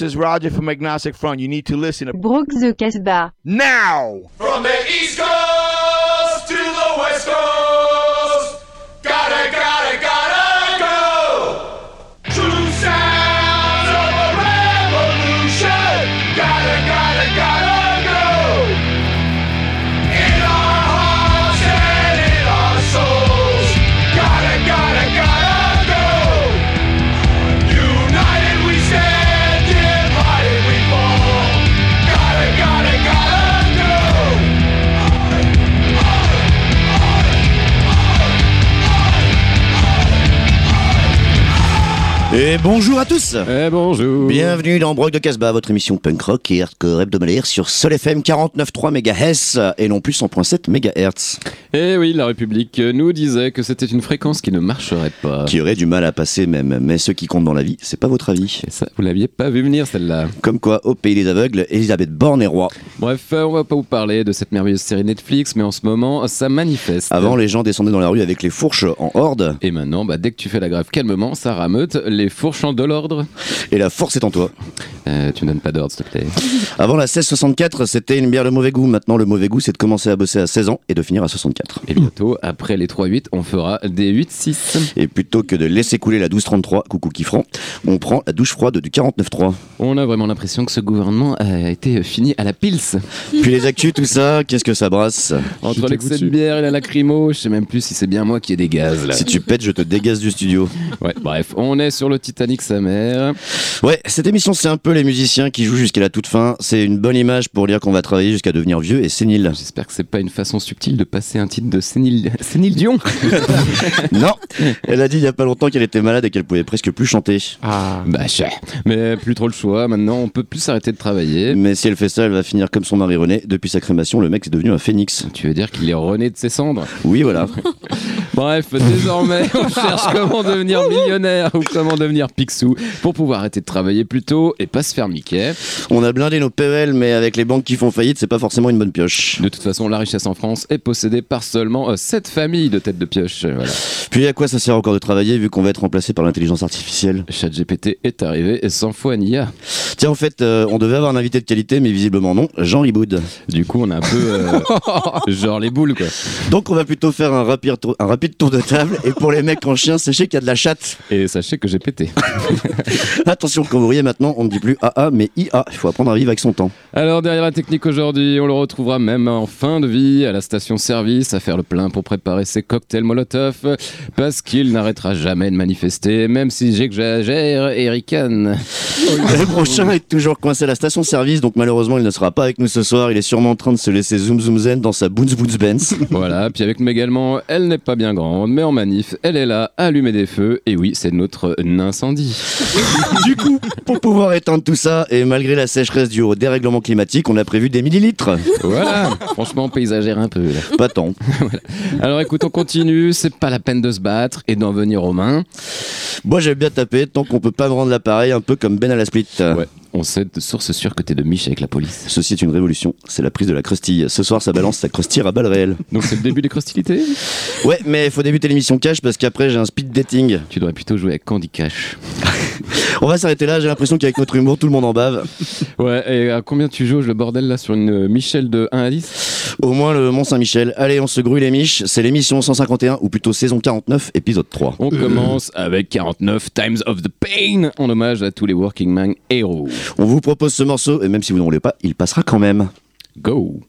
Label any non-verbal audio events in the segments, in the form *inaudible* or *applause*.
This is Roger from Agnostic Front. You need to listen to Brooks the Casbah. now. From the East Coast Et bonjour à tous Eh bonjour Bienvenue dans Brock de Casbah, votre émission punk rock et hardcore hebdomadaire sur Sol FM 49.3 MHz et non plus 100.7 MHz, Eh oui, la République nous disait que c'était une fréquence qui ne marcherait pas. qui aurait du mal à passer même. Mais ce qui compte dans la vie, c'est pas votre avis. Et ça, vous l'aviez pas vu venir celle-là. Comme quoi, au pays des aveugles, Elisabeth Borne est roi. Bref, euh, on va pas vous parler de cette merveilleuse série Netflix, mais en ce moment, ça manifeste. Avant, les gens descendaient dans la rue avec les fourches en horde, Et maintenant, bah, dès que tu fais la grève calmement, ça rameute les fourchants de l'ordre. et la force est en toi. Euh, tu me donnes pas d'ordre, s'il te plaît. *laughs* Avant la 1664, c'était une bière de mauvais goût. Maintenant, le mauvais goût, c'est de commencer à bosser à 16 ans et de finir à 64. Et bientôt, après les 3-8, on fera des 8-6. Et plutôt que de laisser couler la 1233, coucou qui franc, on prend la douche froide du 49.3. On a vraiment l'impression que ce gouvernement a été fini à la pils. *laughs* Puis les actus, tout ça, qu'est-ce que ça brasse? Entre l'excès de bière et la lacrymo, je sais même plus si c'est bien moi qui ai des gaz là. Si tu pètes, je te dégaze du studio. Ouais, bref, on est sur le Titanic sa mère. Ouais, cette émission, c'est un peu les musiciens qui jouent jusqu'à la toute fin. C'est une bonne image pour dire qu'on va travailler jusqu'à devenir vieux et sénile. J'espère que c'est pas une façon subtile de passer un titre de Sénile, Sénile Dion. *laughs* non Elle a dit il y a pas longtemps qu'elle était malade et qu'elle pouvait presque plus chanter. Ah. Bah cher. Mais plus trop le choix, maintenant on peut plus s'arrêter de travailler. Mais si elle fait ça, elle va finir comme son mari René. Depuis sa crémation, le mec est devenu un phénix. Tu veux dire qu'il est rené de ses cendres? Oui, voilà. *laughs* Bref, *laughs* désormais, on cherche comment devenir millionnaire ou comment devenir pixou pour pouvoir arrêter de travailler plus tôt et pas se faire miquer. On a blindé nos PEL, mais avec les banques qui font faillite, c'est pas forcément une bonne pioche. De toute façon, la richesse en France est possédée par seulement 7 familles de têtes de pioche. Euh, Voilà. Puis à quoi ça sert encore de travailler vu qu'on va être remplacé par l'intelligence artificielle? ChatGPT est arrivé 100 fois Nia. Tiens, en fait, euh, on devait avoir un invité de qualité, mais visiblement non, Jean Riboud. Du coup, on a un peu euh, *laughs* genre les boules quoi. Donc on va plutôt faire un rapide tour, un rapide tour de table. Et pour les mecs en chien, sachez qu'il y a de la chatte. Et sachez que j'ai pété. *laughs* Attention, quand vous riez maintenant, on ne dit plus AA, mais IA. Il faut apprendre à vivre avec son temps. Alors derrière la technique aujourd'hui, on le retrouvera même en fin de vie à la station-service à faire le plein pour préparer ses cocktails Molotov parce qu'il n'arrêtera jamais de manifester, même si j'exagère, Erican. *laughs* Le prochain est toujours coincé à la station-service, donc malheureusement, il ne sera pas avec nous ce soir. Il est sûrement en train de se laisser zoom zoom zen dans sa Boons Boons Benz. Voilà, puis avec nous également, elle n'est pas bien grande, mais en manif, elle est là, à allumer des feux, et oui, c'est notre incendie. *laughs* du coup, pour pouvoir éteindre tout ça, et malgré la sécheresse due au dérèglement climatique, on a prévu des millilitres. Voilà, franchement, paysagère un peu. là. Pas tant. *laughs* Alors écoute, on continue, c'est pas la peine de se battre et d'en venir aux mains. Moi, j'aime bien taper tant qu'on peut pas me rendre l'appareil, un peu comme Ben à la split. Ouais, on sait de source sûre que t'es de miche avec la police. Ceci est une révolution, c'est la prise de la crustille. Ce soir, ça balance sa crustille à balles réelles. Donc c'est le début des crostilités Ouais, mais il faut débuter l'émission cash parce qu'après, j'ai un speed dating. Tu devrais plutôt jouer avec Candy Cash. *laughs* On va s'arrêter là, j'ai l'impression qu'avec notre humour, tout le monde en bave. Ouais, et à combien tu jauges le bordel là sur une Michel de 1 à 10 Au moins le Mont-Saint-Michel. Allez, on se grouille les miches, c'est l'émission 151, ou plutôt saison 49, épisode 3. On commence avec 49 Times of the Pain en hommage à tous les Working Man héros. On vous propose ce morceau, et même si vous ne voulez pas, il passera quand même. Go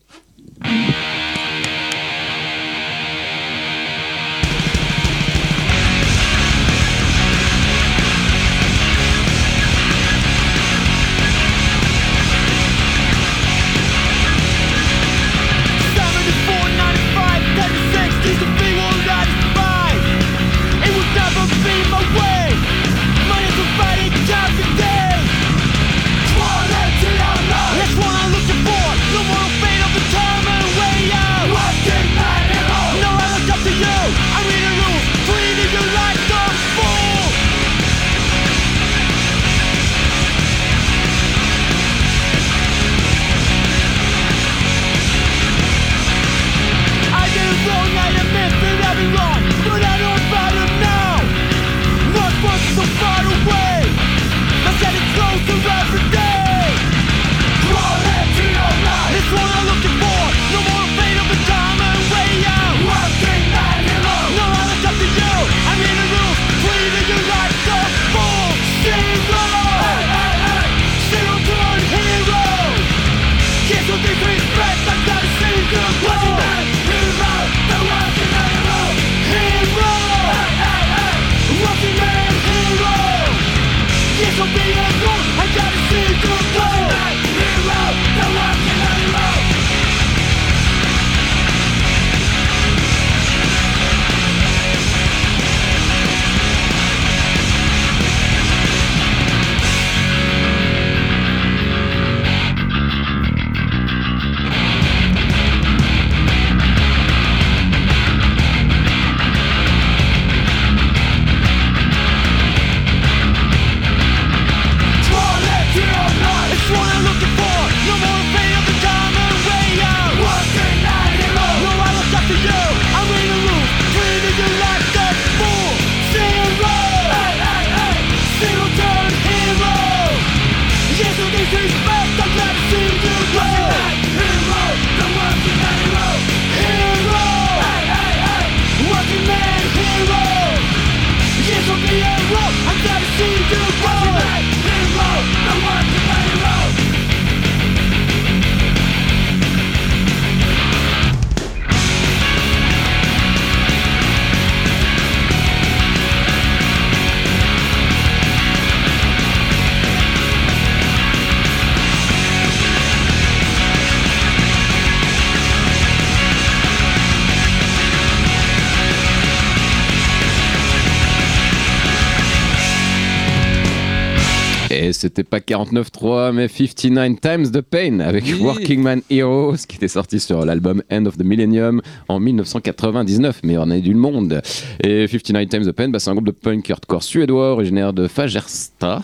49 pas 49.3, mais 59 Times the Pain avec Oui. Working Man Heroes qui était sorti sur l'album End of the Millennium en 1999, mais on est du monde. Et 59 Times the Pain, bah, c'est un groupe de punk hardcore suédois originaire de Fagersta,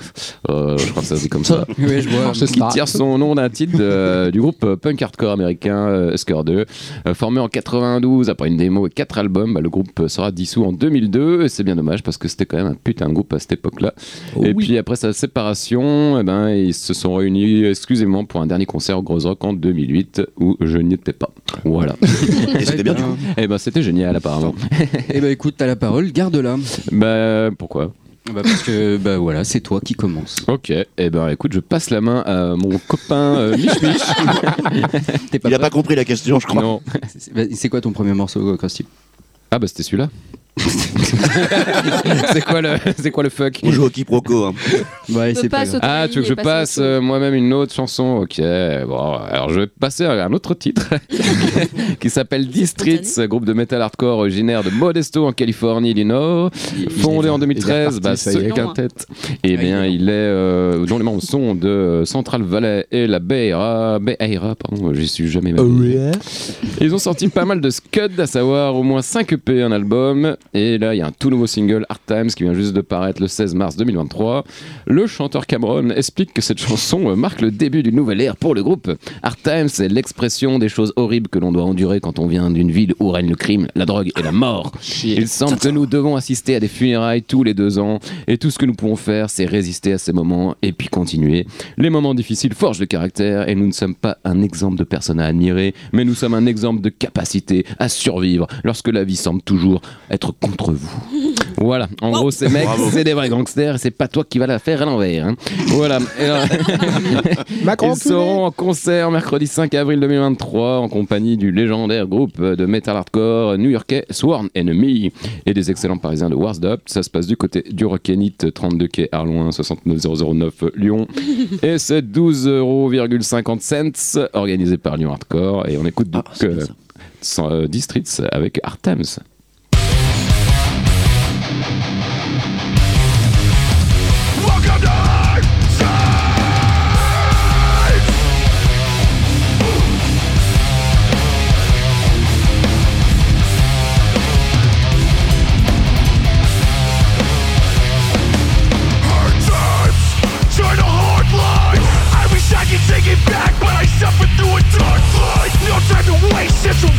euh, je crois que ça se dit comme ça, *laughs* Oui, je vois. qui tire son nom d'un titre de- du groupe punk hardcore américain euh, Husker 2. Euh, formé en 92 après une démo et quatre albums, bah, le groupe sera dissous en 2002 et c'est bien dommage parce que c'était quand même un putain de groupe à cette époque-là. et puis après sa séparation, eh ben, ils se sont réunis exclusivement pour un dernier concert au Gros Rock en 2008 où je n'y étais pas. Voilà. *laughs* Et c'était bien du coup. et ben c'était génial apparemment. Eh ben écoute, t'as la parole, garde-la. bah pourquoi? Bah, parce que bah voilà, c'est toi qui commence. Ok, et ben écoute, je passe la main à mon copain euh, Mich Mich. *laughs* T'es pas Il a prêt pas compris la question, je crois. non. C'est- C'est quoi ton premier morceau, Krusty Ah bah c'était celui-là. *laughs* c'est quoi le c'est quoi le fuck On joue au quiproquo. Hein. Ouais, peut c'est pas pas grave. sauter. Ah, tu veux que je et passe euh, moi-même une autre chanson? Ok, bon, alors je vais passer à un autre titre *laughs* qui s'appelle Districts, groupe de metal hardcore originaire de Modesto en Californie, Illinois, fondé en 2013. Bah, ce quintet, eh bien, il est euh, dont les membres sont de euh, Central Valley et la Bay Area, Bay Area, pardon, j'y suis jamais. allé. Ils ont sorti pas mal de scuds, à savoir au moins 5 EP, un album. Et là, il y a un tout nouveau single, Hard Times, qui vient juste de paraître le 16 mars 2023. Le chanteur Cameron explique que cette chanson euh, marque le début d'une nouvelle ère pour le groupe. Hard Times, c'est l'expression des choses horribles que l'on doit endurer quand on vient d'une ville où règne le crime, la drogue et la mort. Il semble que nous devons assister à des funérailles tous les deux ans. Et tout ce que nous pouvons faire, c'est résister à ces moments et puis continuer. Les moments difficiles forgent le caractère et nous ne sommes pas un exemple de personne à admirer, mais nous sommes un exemple de capacité à survivre lorsque la vie semble toujours être contre vous. *laughs* Voilà, en gros, ces mecs, c'est des vrais gangsters et c'est pas toi qui vas la faire à l'envers. hein. Voilà. Alors- *laughs* Macron Ils seront en concert mercredi 5 avril 2023 en compagnie du légendaire groupe de metal hardcore new-yorkais Sworn Enemy et des excellents parisiens de Warsed Up. Ça se passe du côté du Rockenit 32 quai Arloin 69009 Lyon *laughs* et c'est 12,50 cents organisé par Lyon Hardcore et on écoute donc Ah, c'est bien euh, euh, Districts avec Artems. Waste, Central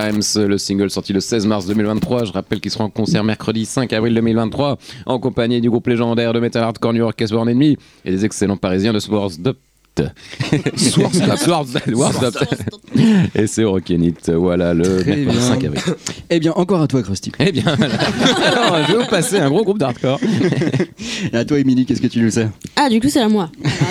Le single sorti le 16 mars 2023. Je rappelle qu'il sera en concert mercredi 5 avril 2023 en compagnie du groupe légendaire de metal hardcore New York Born Enemy et des excellents parisiens de Swarsdop. Swarsdop. *laughs* Et c'est au Rockenit, voilà le Très mercredi bien. 5 avril. Eh bien, encore à toi, Krusty. Eh bien, voilà. *laughs* Alors, je vais vous passer un gros groupe d'hardcore. Et à toi, Émilie, qu'est-ce que tu nous sais Ah, du coup, c'est à moi.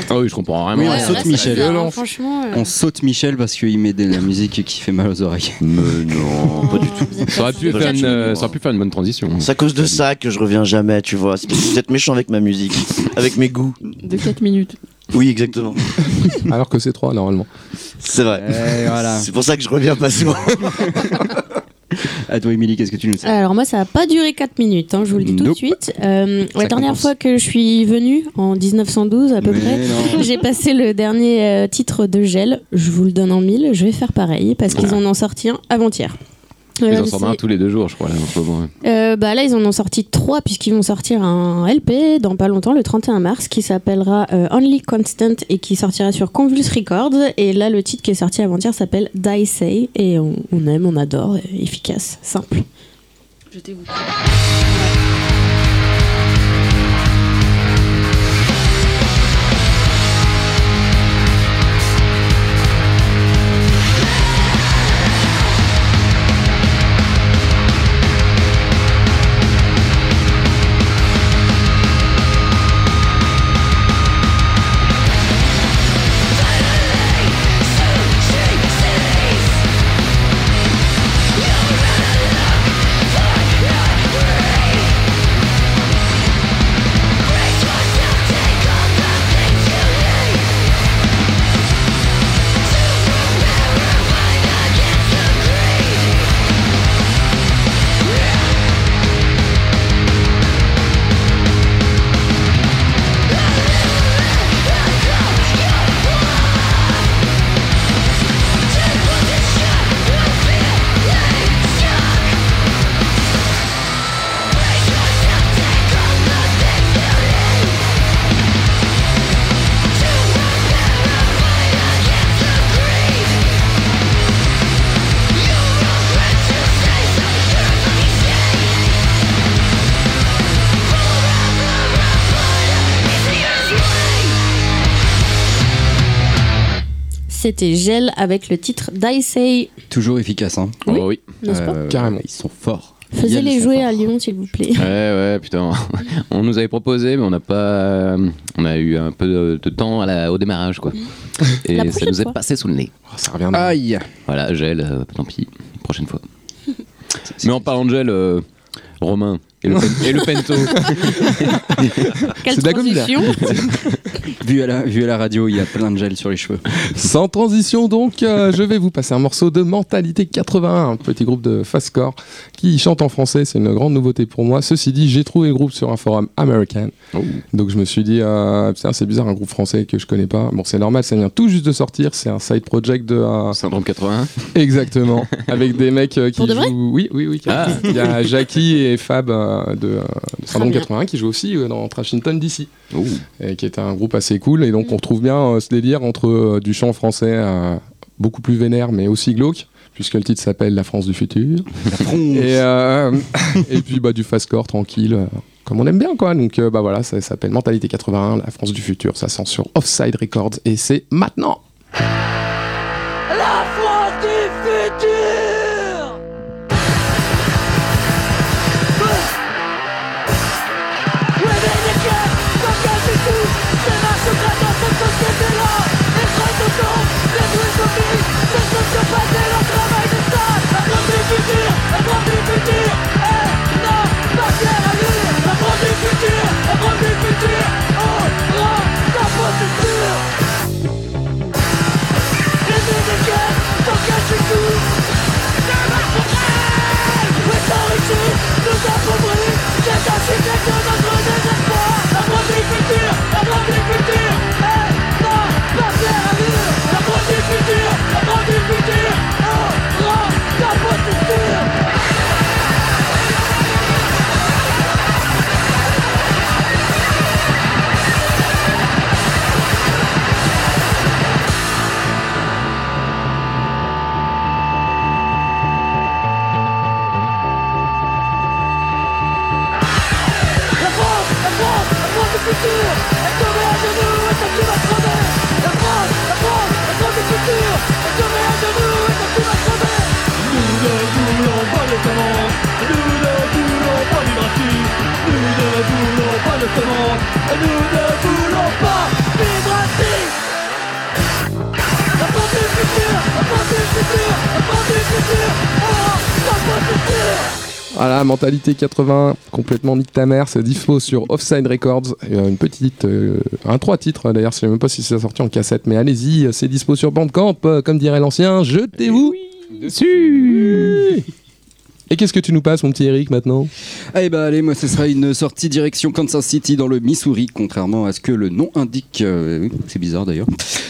Ah oui, je comprends vraiment. Oui, on Ouais, saute Michel. hein. Franchement. euh, On saute Michel parce qu'il met de la musique qui fait mal aux oreilles. Mais non, pas du tout. vous êtes Ça aurait, pas pu faire une, euh, ça aurait pu faire une bonne transition. C'est à cause de ça que je reviens jamais, tu vois. C'est parce que vous êtes méchant avec ma musique, avec mes goûts. De 4 minutes. Oui, exactement. *laughs* Alors que c'est 3 normalement. C'est vrai. Et voilà. C'est pour ça que je reviens pas souvent. *laughs* À toi, Émilie, qu'est-ce que tu nous sais Alors moi, ça n'a pas duré 4 minutes, hein, je vous le dis tout de suite. Euh, la dernière compense. fois que je suis venue, en 1912 à peu Mais près, j'ai passé le dernier euh, titre de Gel. Je vous le donne en mille, je vais faire pareil, parce qu'ils en ont sorti un avant-hier. Ils en sortent un tous les deux jours, je crois. Là, en ce moment. Euh, bah là, ils en ont sorti trois puisqu'ils vont sortir un LP dans pas longtemps, le 31 mars, qui s'appellera euh, Only Constant et qui sortira sur Convulse Records. Et là, le titre qui est sorti avant-hier s'appelle Die Say et on, on aime, on adore, efficace, simple. Jetez-vous. C'était Gel avec le titre Say. Toujours efficace, hein. Oh Oui. oui. N'est-ce pas Euh, Carrément. Ils sont forts. Faisez-les jouer à Lyon, s'il vous plaît. Ouais, ouais, putain. *laughs* On nous avait proposé, mais on n'a pas. On a eu un peu de, de temps à la- au démarrage, quoi. Et La ça nous est fois. passé sous le nez. Oh, ça revient. Aïe Voilà, gel, euh, tant pis, prochaine fois. *laughs* Mais en parlant de gel, euh, Romain et le, pen- et le Pento. *laughs* Quelle C'est transition *laughs* vu à, la, vu à la radio, il y a plein de gel sur les cheveux. Sans transition donc, euh, je vais vous passer un morceau de Mentalité 81, un petit groupe de fastcore qui chante en français, c'est une grande nouveauté pour moi. Ceci dit, j'ai trouvé le groupe sur un forum américain, Oh. donc je me suis dit, euh, putain, c'est bizarre un groupe français que je connais pas. Bon, c'est normal, ça vient tout juste de sortir, c'est un side project de... euh, Syndrome 81. Exactement, *laughs* avec des mecs euh, qui Pour de vrai jouent... Oui, oui, oui. Ah. Il y a Jackie et Fab euh, de, euh, de Syndrome bien. 81 qui jouent aussi euh, dans Trashington DC Oh. et qui est un groupe assez cool. Et donc on retrouve bien euh, ce délire entre euh, du chant français euh, beaucoup plus vénère, mais aussi glauque, puisque le titre s'appelle La France du futur. et, euh, *laughs* et puis bah, du fastcore tranquille, euh, comme on aime bien quoi. Donc euh, bah voilà, ça s'appelle Mentalité 81, La France du futur. Ça sent sur Offside Records et c'est maintenant. Nous ne voulons pas de commande Nous ne voulons pas du Nous ne voulons pas de Nous ne voulons pas du La France du futur, la France du futur, la France du futur Oh, Voilà, mentalité 80, complètement nique ta mère, c'est dispo sur Offside Records. Une petite, euh, un trois titres d'ailleurs, je sais même pas si c'est sorti en cassette, mais allez-y, c'est dispo sur Bandcamp, euh, comme dirait l'ancien, jetez-vous dessus. Et qu'est-ce que tu nous passes, mon petit Eric, maintenant? Eh bah allez, moi ce sera une sortie direction Kansas City dans le Missouri, contrairement à ce que le nom indique. euh, c'est bizarre d'ailleurs.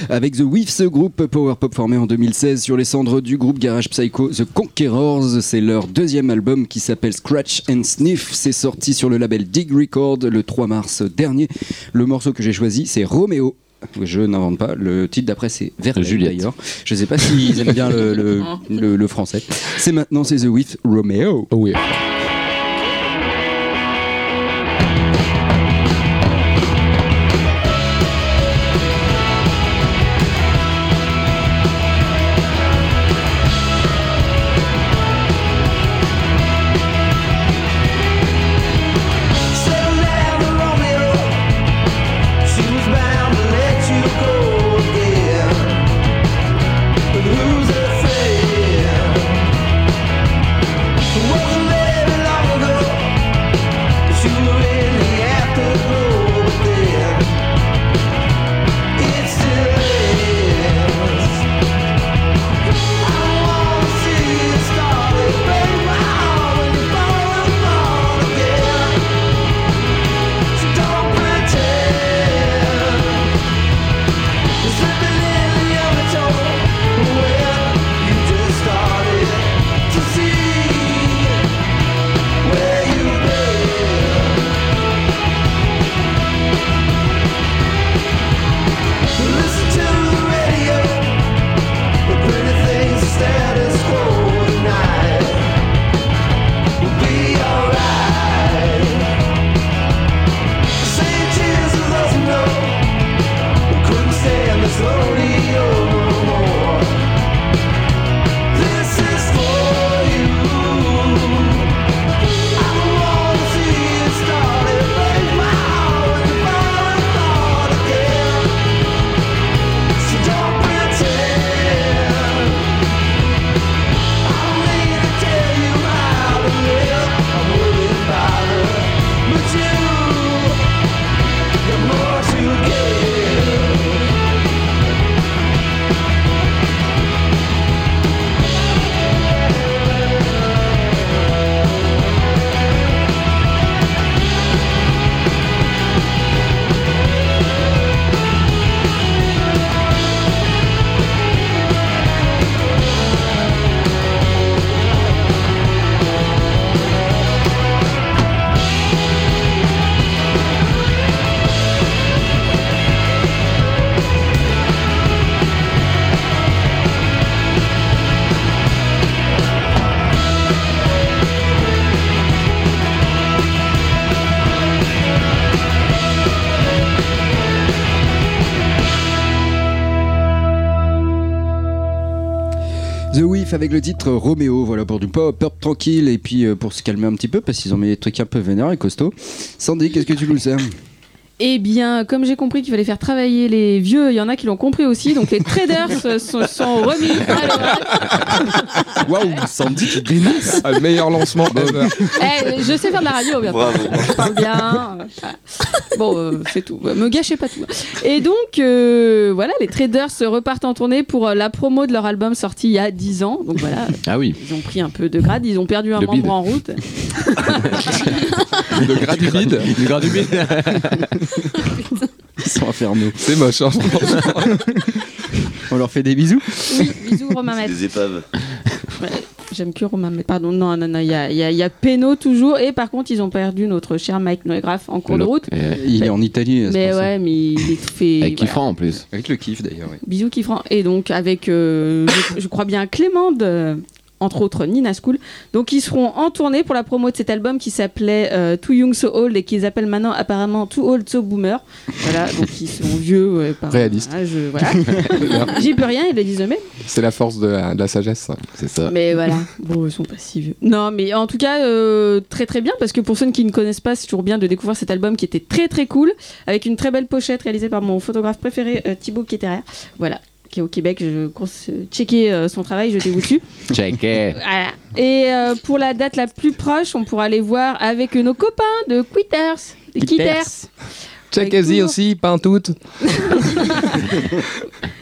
Avec The Whiffs, groupe power pop formé en 2016 sur les cendres du groupe garage psycho The Conquerors. C'est leur deuxième album qui s'appelle Scratch and Sniff. C'est sorti sur le label Dig Record le 3 mars dernier. Le morceau que j'ai choisi, c'est Romeo. Je n'invente pas. Le titre d'après, c'est Verlaine d'ailleurs. Je sais pas s'ils aiment bien le, le- *laughs* le- le français. C'est maintenant, c'est The Whiff Romeo. Oh oui. Le titre Roméo, voilà pour du pop, pop tranquille et puis euh, pour se calmer un petit peu parce qu'ils ont mis des trucs un peu vénères et costauds. Sandy, qu'est-ce que tu nous sais Eh bien, comme j'ai compris qu'il fallait faire travailler les vieux, il y en a qui l'ont compris aussi, donc les traders se sont, sont remis à l'oral. Waouh, Sandy, tu dénonces Ah, le meilleur lancement ever. Eh, je sais faire de la radio, bien Bravo. Je parle bien. voilà. Bon, euh, c'est tout. Me gâchez pas tout. Et donc, euh, voilà, les traders se repartent en tournée pour euh, la promo de leur album sorti il y a 10 ans. Donc voilà, Ah oui. ils ont pris un peu de grade, ils ont perdu un membre bide. en route. *laughs* *laughs* De gras du vide. Du gras du bide. *laughs* Ils sont infernaux. C'est moche, hein, franchement. *laughs* On leur fait des bisous Oui, bisous Romain Metz. Des épaves. Ouais, J'aime que Romain Metz. Pardon, non, non, non, il y a, il y, a, il y a Pénaud toujours. Et par contre, ils ont perdu notre cher Mike Noégraphe en cours de route. Il est en Italie. Mais ouais, mais il est tout fait. Avec voilà. kiffant en plus. Avec le kiff d'ailleurs. ouais. Bisous Kifran. Et donc avec, euh, je, je crois bien Clément de entre autres Nina School. Donc ils seront en tournée pour la promo de cet album qui s'appelait euh, Too Young So Old et qu'ils appellent maintenant apparemment Too Old So Boomer. Voilà, donc ils sont vieux. ouais, par Réaliste. âge, voilà. *laughs* J'y peux rien, ils le disent eux-mêmes. C'est la force de la, de la sagesse. ça. C'est ça. Mais voilà, bon, ils sont pas si vieux. Non, mais en tout cas, euh, très très bien, parce que pour ceux qui ne connaissent pas, c'est toujours bien de découvrir cet album qui était très très cool, avec une très belle pochette réalisée par mon photographe préféré, euh, Thibaut Quéterre. Voilà, qui est au Québec. Je checker euh, son travail, jetez-vous dessus. *laughs* Checké. Voilà. Et euh, pour la date la plus proche, on pourra les voir avec nos copains de Quitters. des Quitters. Toujours- aussi, pas toutes. *laughs*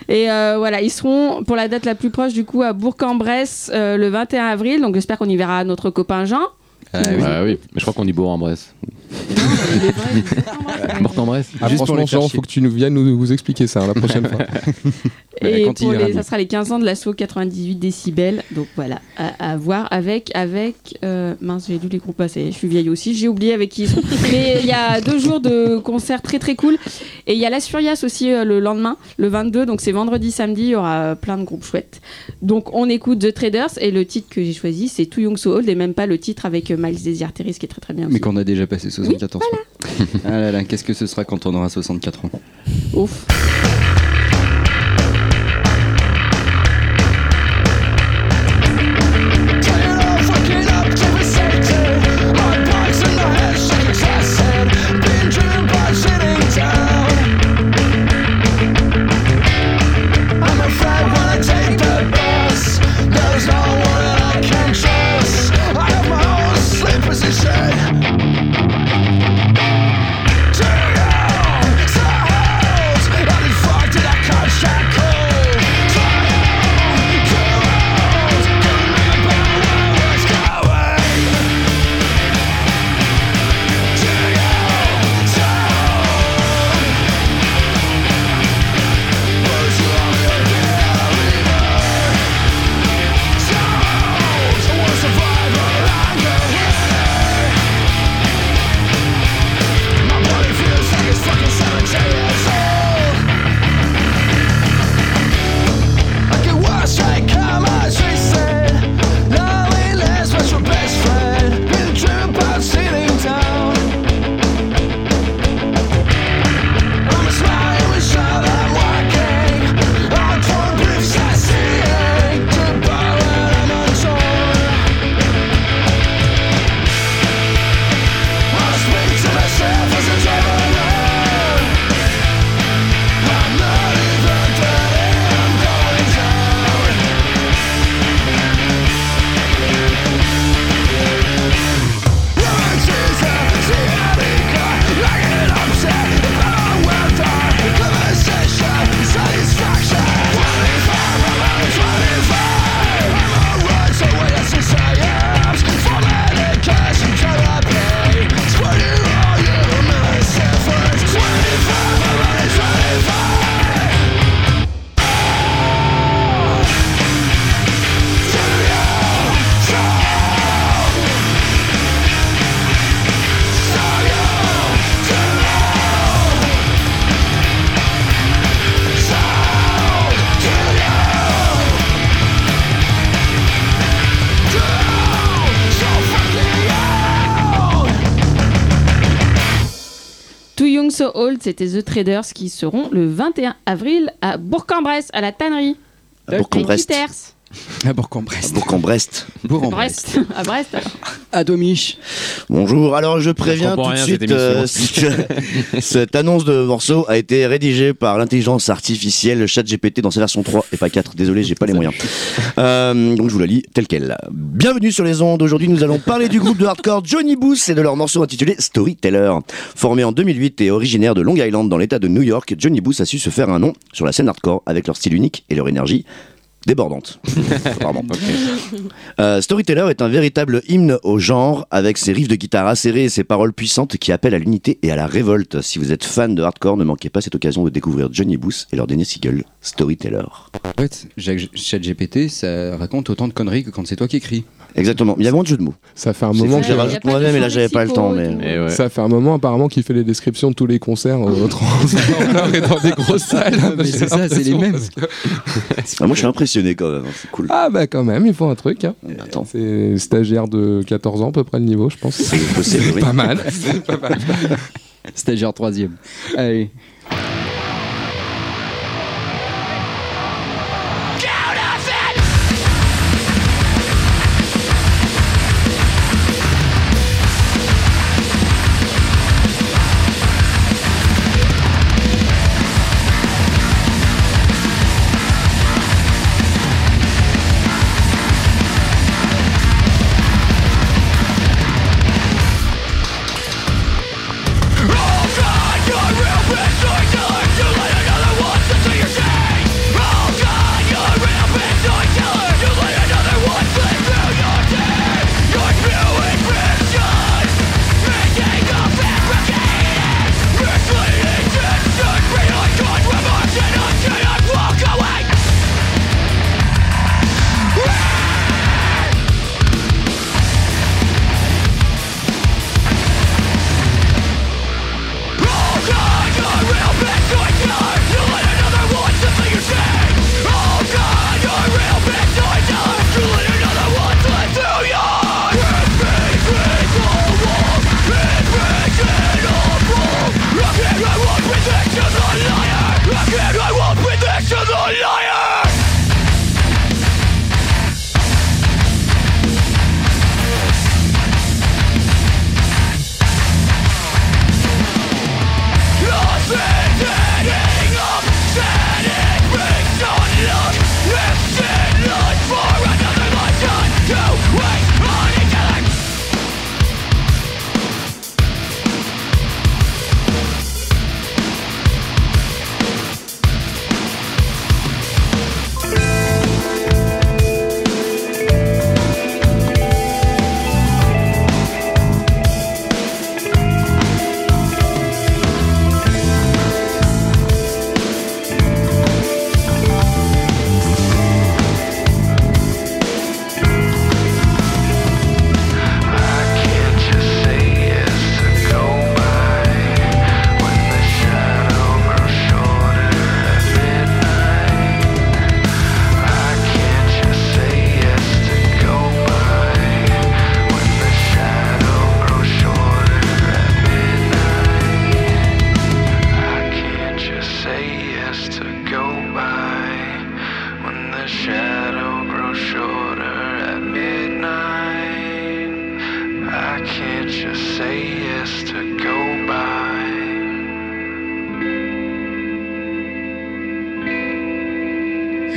Et euh, voilà, ils seront pour la date la plus proche du coup à Bourg-en-Bresse euh, le 21 avril. Donc j'espère qu'on y verra notre copain Jean. Ah oui. mais je crois qu'on dit Bourg-en-Bresse. *laughs* Bourg-en-Bresse. Ah, Juste pour franchement, Jean, faut que tu nous viennes nous, expliquer ça hein, la prochaine *laughs* fois. Et pour les, ça sera les 15 ans de l'assaut 98 décibels. Donc voilà, à, à voir avec. avec euh, mince, j'ai lu les groupes passer. Je suis vieille aussi, j'ai oublié avec qui ils sont. *laughs* Mais il y a deux jours de concerts très très cool. Et il y a Las Furias aussi euh, le lendemain, le 22. Donc c'est vendredi, samedi. Il y aura euh, plein de groupes chouettes. Donc on écoute The Traders. Et le titre que j'ai choisi, c'est Too Young So Old. Et même pas le titre avec Miles Desir Terry, ce qui est très très bien. Mais qu'on a déjà passé 74 fois. Ah là là, qu'est-ce que ce sera quand on aura 64 ans? Ouf. C'était The Traders qui seront le 21 avril à Bourg-en-Bresse, à la tannerie. À Bourg-en-Bresse. À Bourg-en-Bresse. Bourg-en-Brest. Brest, à Brest. alors. À Domiche. Bonjour, alors je préviens tout de suite euh, *laughs* cette annonce de morceau a été rédigée par l'intelligence artificielle ChatGPT dans sa version 3 et pas 4, désolé j'ai pas les moyens. *laughs* Euh, donc je vous la lis telle quelle. Bienvenue sur les ondes, aujourd'hui nous allons parler du groupe de hardcore Johnny Booth et de leur morceau intitulé Storyteller. Formé en 2008 et originaire de Long Island dans l'état de New York, Johnny Booth a su se faire un nom sur la scène hardcore avec leur style unique et leur énergie débordante. Apparemment. *laughs* Euh, Storyteller est un véritable hymne au genre, avec ses riffs de guitare acérés et ses paroles puissantes qui appellent à l'unité et à la révolte. Si vous êtes fan de hardcore, ne manquez pas cette occasion de découvrir Johnny Booth et leur dernier single, Storyteller. En fait, ChatGPT, ça raconte autant de conneries que quand c'est toi qui écris. Exactement. Il y a moins de jeux de mots. Ça fait un moment que pas de moi-même, et là j'avais pas le temps. Mais... ouais. ça fait un moment apparemment qu'il fait les descriptions de tous les concerts transport *laughs* et dans des grosses *laughs* salles. Mais J'ai c'est ça, c'est les mêmes. que- Ah, moi je suis impressionné quand même. C'est cool. Ah bah quand même, il faut un truc. hein. Attends. C'est stagiaire de 14 ans à peu près le niveau, je pense. C'est possible, pas mal. *laughs* C'est pas mal. Stagiaire troisième. Allez.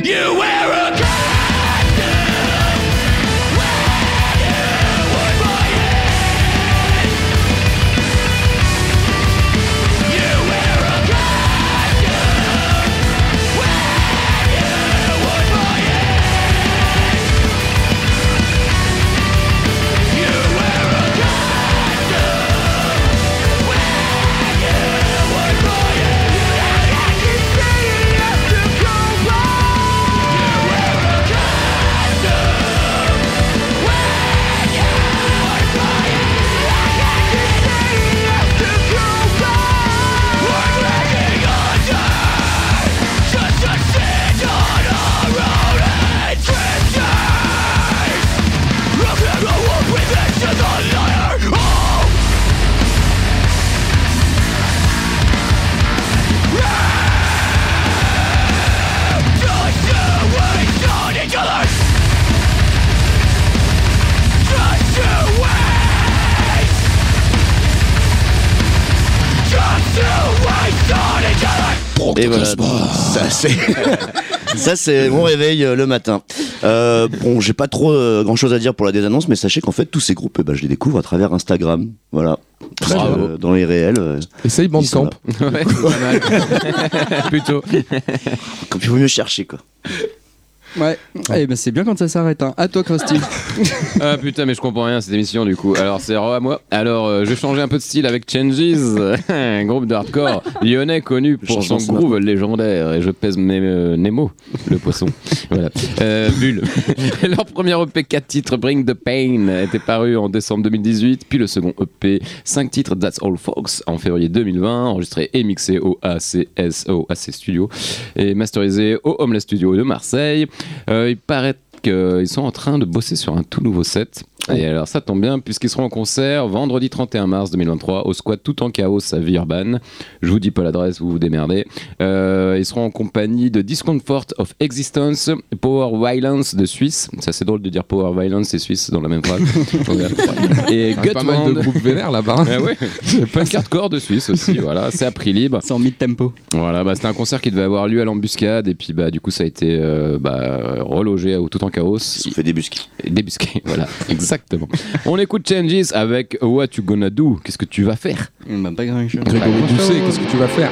You wear a Et voilà, ça c'est *laughs* ça c'est mon réveil euh, le matin. Euh, bon, j'ai pas trop grand chose à dire pour la désannonce, mais sachez qu'en fait tous ces groupes, eh ben, je les découvre à travers Instagram. Voilà. Parce que, Bravo. euh, dans les réels, euh, Essaye Bandcamp. *laughs* Ouais, pas mal. *laughs* Plutôt. Comme il vaut mieux chercher quoi. Ouais. Eh ben c'est bien quand ça s'arrête. Hein. À toi, Christine. *laughs* Ah putain, mais je comprends rien à cette émission du coup. Alors c'est à moi. Alors euh, je vais changer un peu de style avec Changes, un *laughs* groupe de hardcore lyonnais connu pour son groove légendaire. Et je pèse mes euh, Nemo, le poisson. *laughs* voilà. Euh, Bulle. Leur premier EP 4 titres, Bring the Pain, était paru en décembre 2018. Puis le second EP 5 titres, That's All Folks, en février 2020, enregistré et mixé au ACS, au AC Studio et masterisé au Homeless Studio de Marseille. Euh, il paraît qu'ils sont en train de bosser sur un tout nouveau set. Et alors ça tombe bien puisqu'ils seront en concert vendredi 31 mars 2023 au squat Tout en Chaos à Villeurbanne. Je vous dis pas l'adresse, vous vous démerdez. Euh, ils seront en compagnie de Discomfort of Existence, Power Violence de Suisse. Ça c'est drôle de dire Power Violence et Suisse dans la même phrase. *laughs* et a pas mal de Gutwand. groupes vénères là-bas. Ah ouais, de hardcore de Suisse aussi, voilà, c'est à prix libre. C'est en mid-tempo. Voilà, bah, c'était un concert qui devait avoir lieu à l'embuscade et puis bah du coup ça a été euh, bah, relogé au tout en chaos. Ça fait. Et Débusqué, *laughs* voilà, exactement. On écoute Changes avec What You Gonna Do. Qu'est-ce que tu vas faire Bah, pas grand chose. Grégory Doucet, qu'est-ce que tu vas faire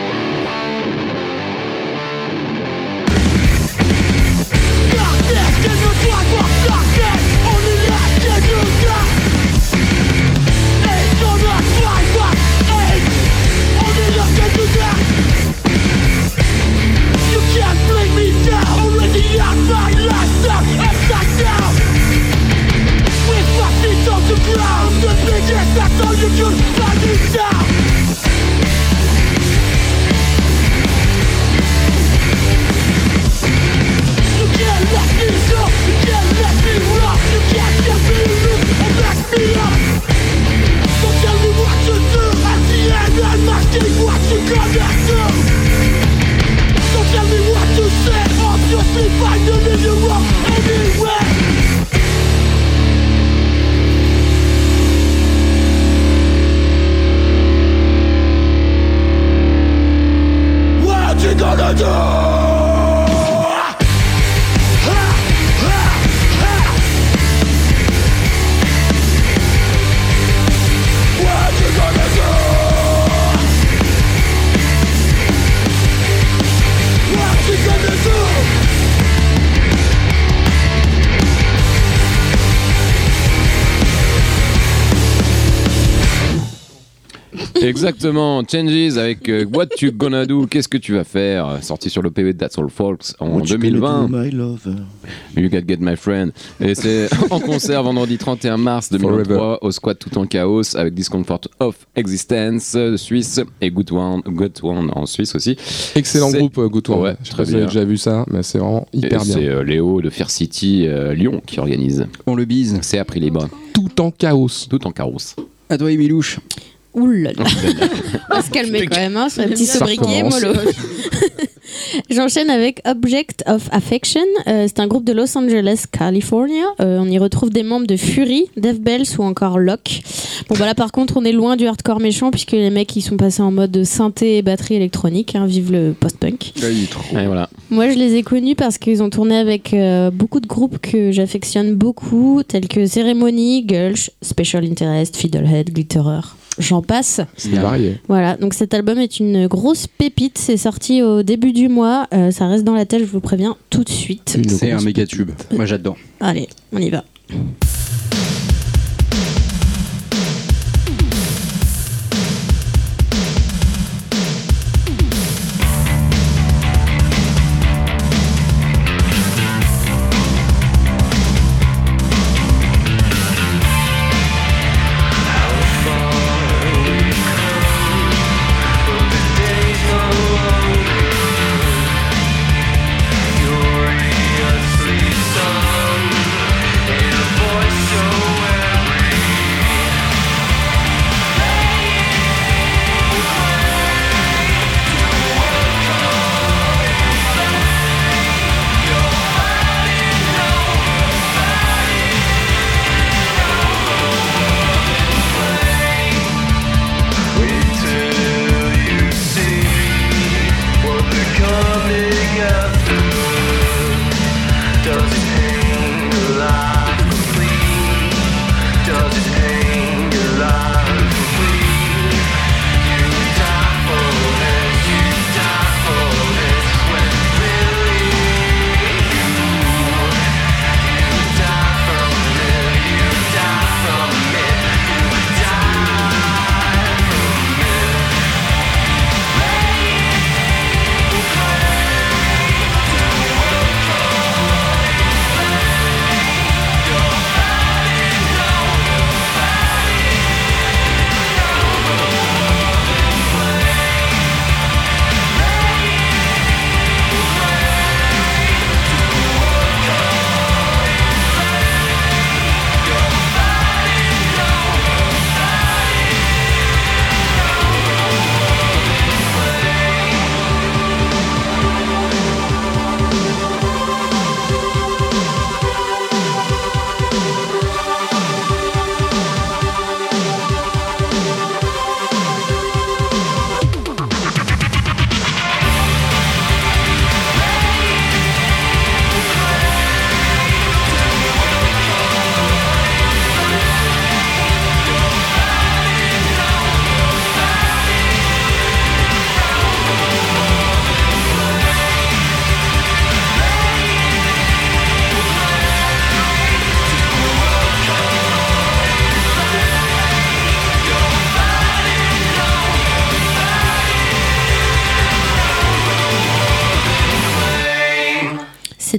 Exactement, Changes avec euh, What You Gonna Do. Qu'est-ce que tu vas faire Sorti sur le PV de That's All Folks en What you 2020. gonna do, my lover You Gotta Get My Friend. Et c'est *laughs* en concert vendredi 31 mars 2023 au Squat Tout en Chaos avec Discomfort of Existence de Suisse et Good One, Good One en Suisse aussi. Excellent groupe, euh, Goutoir. Ouais, Je sais très pas si vous avez bien. déjà vu ça, mais c'est vraiment Et hyper bien. C'est euh, Léo de Fair City euh, Lyon qui organise. On le bise. C'est à prix libre. Tout en chaos. Tout en carrosse. À toi, Emilouche. Là. *laughs* On va se calmer quand même, hein, un petit sobriquet mollo. *laughs* J'enchaîne avec Object of Affection. Euh, c'est un groupe de Los Angeles, California. Euh, on y retrouve des membres de Fury, Death Bells ou encore Locke. Bon, bah là, par contre, on est loin du hardcore méchant puisque les mecs, ils sont passés en mode synthé et batterie électronique. Hein, vive le post-punk. Voilà. Moi, je les ai connus parce qu'ils ont tourné avec euh, beaucoup de groupes que j'affectionne beaucoup, tels que Ceremony, Gulch, Special Interest, Fiddlehead, Glitterer. J'en passe. C'est varié. Voilà, donc cet album est une grosse pépite. C'est sorti au début du mois. Euh, ça reste dans la tête, je vous préviens tout de suite. C'est un méga tube. Moi, j'adore. Allez, on y va.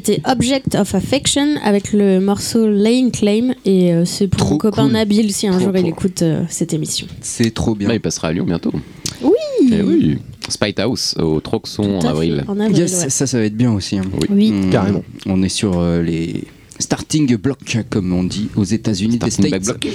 C'était Object of Affection avec le morceau Laying Claim. Et euh, c'est pour Trop mon copain cool. Nabil si un Trop jour il écoute euh, cette émission. C'est trop bien. Là, il passera à Lyon bientôt. Oui, Eh oui. Spite House au Troxon en avril. En avril, Yes, ouais. ça, ça va être bien aussi. hein. Oui. On- Carrément. On est sur euh, les starting blocks, comme on dit aux États-Unis des States. block.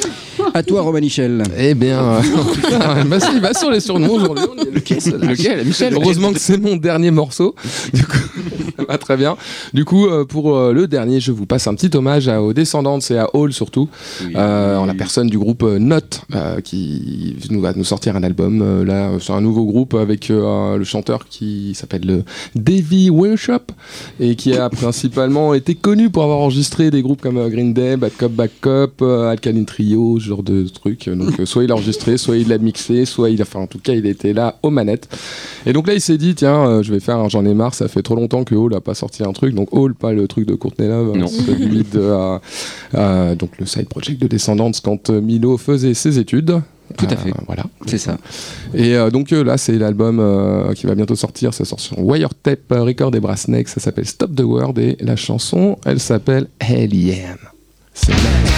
À toi, Roman Michel. Eh bien, euh, *laughs* *laughs* bah si, va sur les surnoms aujourd'hui. Lequel, Lequel Michel Heureusement que c'est mon dernier morceau. Du coup, *laughs* ça va très bien. Du coup, euh, pour euh, le dernier, je vous passe un petit hommage à, aux descendants et à Hall surtout, euh, en la personne du groupe Note, euh, qui nous va nous sortir un album. euh, là, c'est un nouveau groupe avec euh, le chanteur qui s'appelle le Davy Worship et qui a principalement été connu pour avoir enregistré des groupes comme euh, Green Day, Bad Cop, Back Cop, euh, Alkaline Trio, ce genre de trucs. Donc, euh, soit il a enregistré, soit il l'a mixé, soit il a, enfin, en tout cas, il était là aux manettes. Et donc là, il s'est dit, tiens, je vais faire un J'en ai marre, ça fait trop longtemps que Hall a pas sorti un truc. Donc Hall, pas le truc de Courtney Love, Non. hein, celui de euh, euh, donc le side project de Descendants quand Milo faisait ses études. Tout à Euh, fait. voilà. C'est ça. Et euh, donc euh, là, c'est l'album euh, qui va bientôt sortir. Ça sort sur Wiretape euh, Record et Brassneck. Ça s'appelle Stop the World et la chanson, elle s'appelle Alien. C'est nice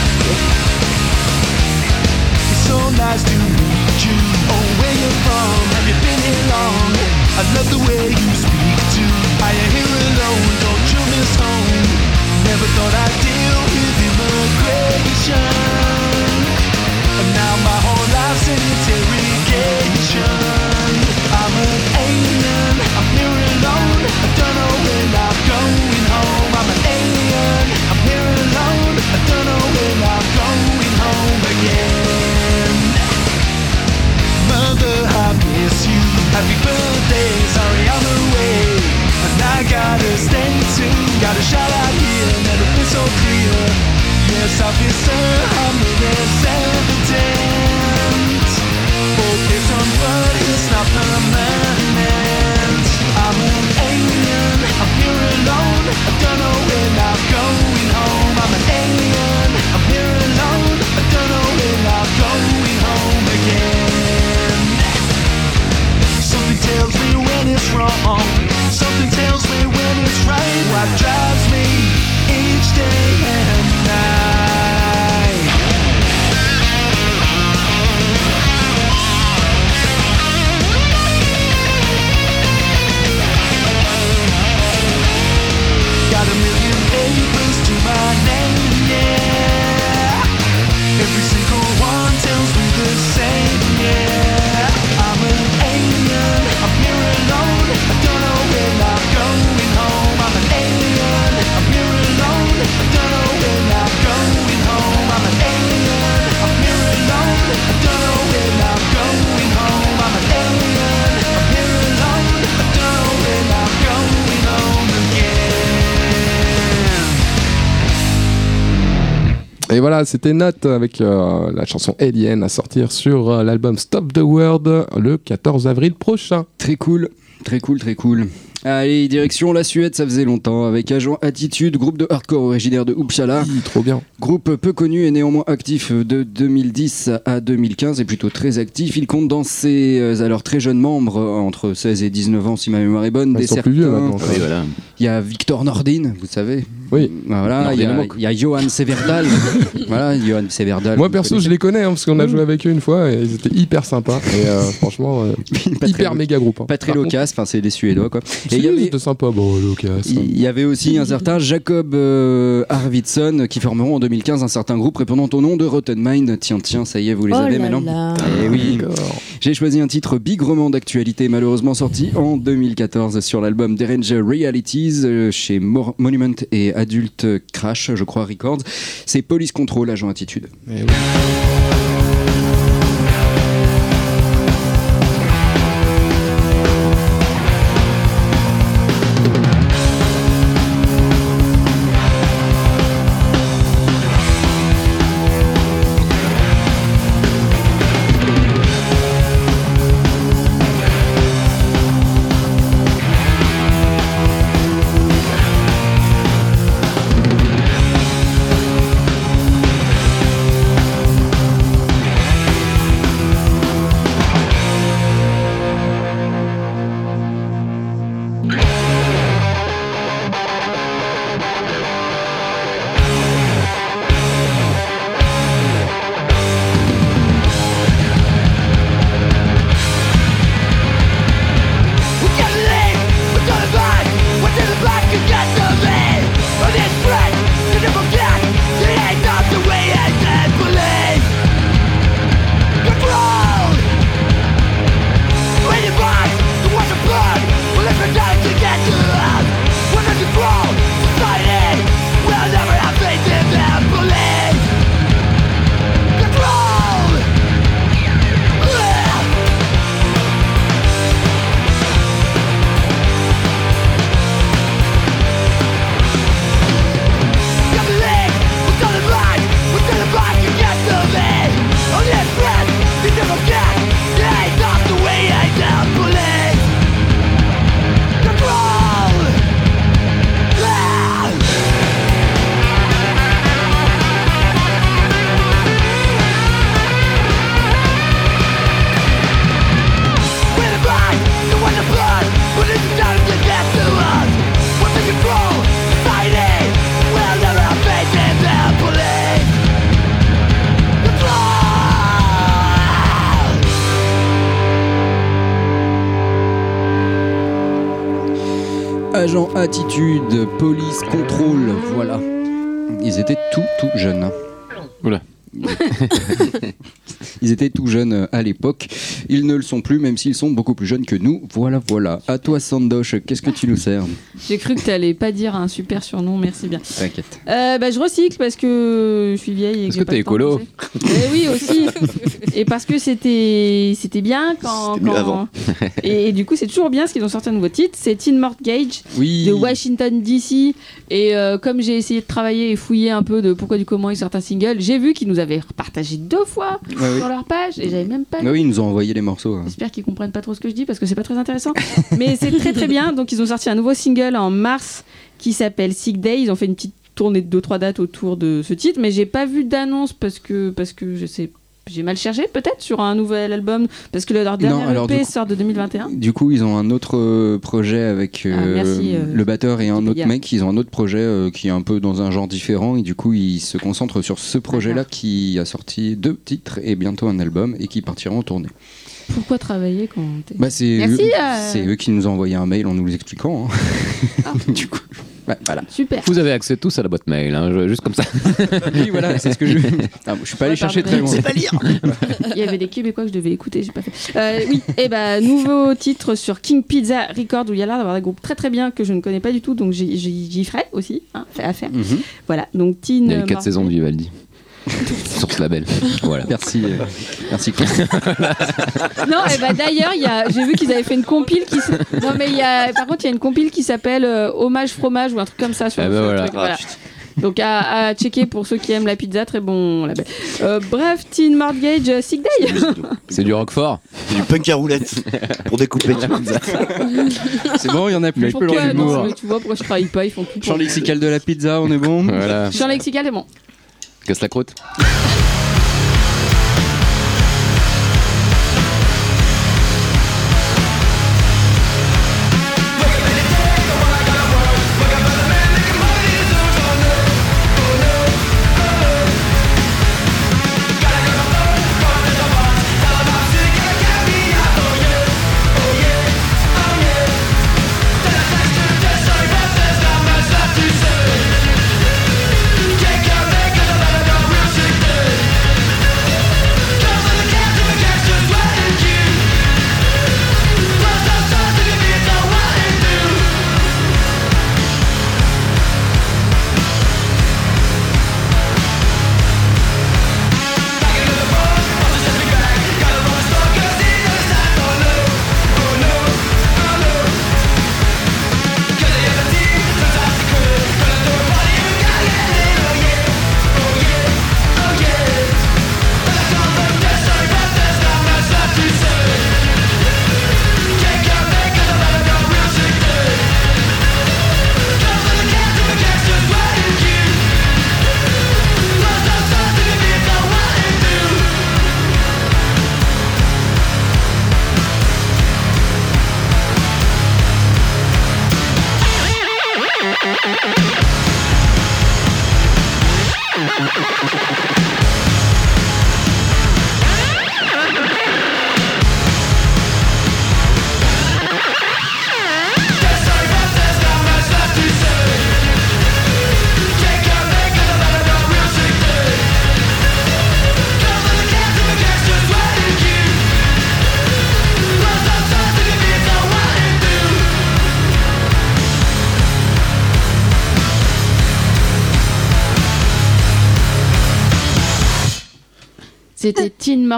voilà, c'était Note avec euh, la chanson Alien à sortir sur euh, l'album Stop the World le 14 avril prochain. Très cool, très cool, très cool. Allez, direction la Suède, ça faisait longtemps, avec Agent Attitude, groupe de hardcore originaire de Uppsala. Oui, trop bien. Groupe peu connu et néanmoins actif de 2010 à 2015 et plutôt très actif. Il compte dans ses euh, alors très jeunes membres, entre 16 et 19 ans si ma mémoire est bonne, Ils des sont plus vieux certains- maintenant. Oui, voilà. Il y a Victor Nordin, vous savez. Oui. Voilà, il y, a- Nordin Amok. il y a Johan Severdal. *laughs* voilà, Johan Severdal. Moi perso, je les connais hein, parce qu'on a joué avec eux une fois et ils étaient hyper sympas. Et euh, *laughs* franchement, euh, Pas très- hyper méga groupe. hein. Pas très loquace, enfin c'est des Suédois quoi. Et *laughs* si, il y avait- étaient sympas. Bon, Lucas. Il y avait aussi un certain Jacob euh, Arvidsson qui formeront en 2015 un certain groupe répondant au nom de Rotten Mind. Tiens, tiens, ça y est, vous les Oh avez maintenant. Eh oui. J'ai choisi un titre bigrement d'actualité, malheureusement sorti en 2014 sur l'album Derringer Realities euh, chez Mor- Monument et Adult Crash, je crois, Records. C'est Police Control, agent attitude. Eh oui. L'époque. Ils ne le sont plus, même s'ils sont beaucoup plus jeunes que nous. Voilà, voilà. À toi, Sandosh, qu'est-ce que tu nous sers *laughs* J'ai cru que t'allais pas dire un super surnom, merci bien. T'inquiète. Euh, bah, je recycle parce que je suis vieille et Parce que pas t'es écolo. penser. Eh oui aussi. et parce que c'était c'était bien quand. C'était mieux quand- avant. *laughs* Et, et du coup c'est toujours bien parce qu'ils ont sorti un nouveau titre. C'est Teen Mortgage Oui. de Washington DC. Et euh, comme j'ai essayé de travailler et fouiller un peu de pourquoi du comment ils sortent un single, j'ai vu qu'ils nous avaient partagé deux fois Ouais, oui. sur leur page et j'avais même pas. Ah ils nous ont envoyé les morceaux. hein. J'espère qu'ils comprennent pas trop ce que je dis parce que c'est pas très intéressant. *laughs* Mais c'est très très bien. Donc ils ont sorti un nouveau single en mars qui s'appelle Sick Day. Ils ont fait une petite tournée de 2-3 dates autour de ce titre, mais j'ai pas vu d'annonce parce que parce que je sais j'ai mal cherché peut-être sur un nouvel album parce que leur dernier alors, EP du coup- sort de 2021. Du coup, ils ont un autre euh, projet avec euh, Ah, merci, euh, le batteur et un autre mec. Ils ont un autre projet euh, qui est un peu dans un genre différent. Et du coup, ils se concentrent sur ce projet-là qui a sorti deux titres et bientôt un album et qui partiront en tournée. Pourquoi travailler quand t'es Bah, c'est Merci, eux, euh. c'est eux qui nous ont envoyé un mail en nous l'expliquant. hein. Ah. *laughs* du coup, ouais, voilà. super Vous avez accès tous à la boîte mail, hein, je- juste comme ça. *laughs* Oui, voilà, c'est ce que je. Ah, je suis pas allé chercher très loin. pas lire. *laughs* Il y avait des Québécois que je devais écouter, j'ai pas fait. Euh, oui, et bah nouveau titre sur King Pizza Record où il y a l'air d'avoir des groupes très très bien que je ne connais pas du tout, donc j'y- j'y j'y ferai aussi, hein, fait à faire. Mhm. Voilà, donc Teen. Il y a eu euh, 4 Mort- saisons de Vivaldi. *laughs* Sur ce label. Voilà. Merci, euh, merci. *laughs* Non, et bah d'ailleurs, il y a- j'ai vu qu'ils avaient fait une compile qui. s- Non, mais il y a, par contre, il y a une compile qui s'appelle euh, Hommage fromage ou un truc comme ça sur Ah sur bah le voilà. truc, voilà. Donc à, à checker pour ceux qui aiment la pizza, très bon label. Euh, bref, Teen Mortgage euh, Sick Day. C'est du Roquefort. Du punk à roulette pour découper la *laughs* pizza. C'est bon, il y en a plus. Je peux Pourquoi lancer non, l'humour. mais Tu vois pourquoi je travaille pas, ils font tout. pour- Champ lexical de la pizza, on est bon. Voilà. Champ lexical est bon. Casse la croûte.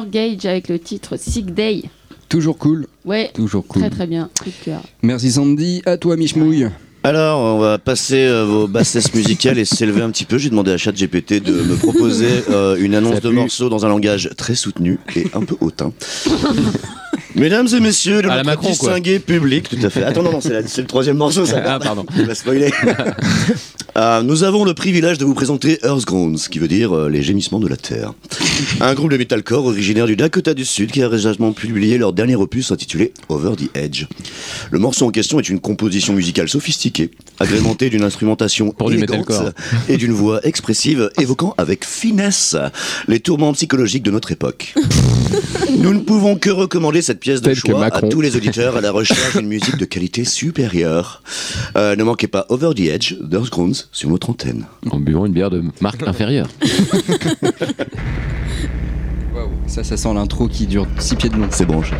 Mortgage avec le titre Sick Day. Toujours cool, Ouais, toujours cool. très très bien. Coup de cœur. Merci Sandy, à toi Michmouille. Alors, on va passer euh, vos bassesses musicales et s'élever un petit peu. J'ai demandé à ChatGPT de me proposer euh, une annonce Ça de pue. morceau dans un langage très soutenu et un peu hautain. *laughs* Mesdames et messieurs, de À la notre Macron, quoi. distingué public, tout à fait. Attends, non, non, c'est la- c'est le troisième morceau, ça. *laughs* Ah, pardon. *laughs* Il va spoiler. *laughs* Euh, nous avons le privilège de vous présenter Earth Groans, qui veut dire euh, les gémissements de la Terre. Un groupe de metalcore originaire du Dakota du Sud qui a récemment publié leur dernier opus intitulé Over the Edge. Le morceau en question est une composition musicale sophistiquée, agrémentée d'une instrumentation Pour élégante et d'une voix expressive évoquant avec finesse les tourments psychologiques de notre époque. Nous ne pouvons que recommander cette pièce de choix à tous les *laughs* auditeurs à la recherche d'une musique de qualité supérieure. Euh, ne manquez pas Over the Edge d'Earth Grounds sur votre antenne. En buvant une bière de marque inférieure. *laughs* Waouh, Ça, ça sent l'intro qui dure 6 pieds de long. C'est bon. je-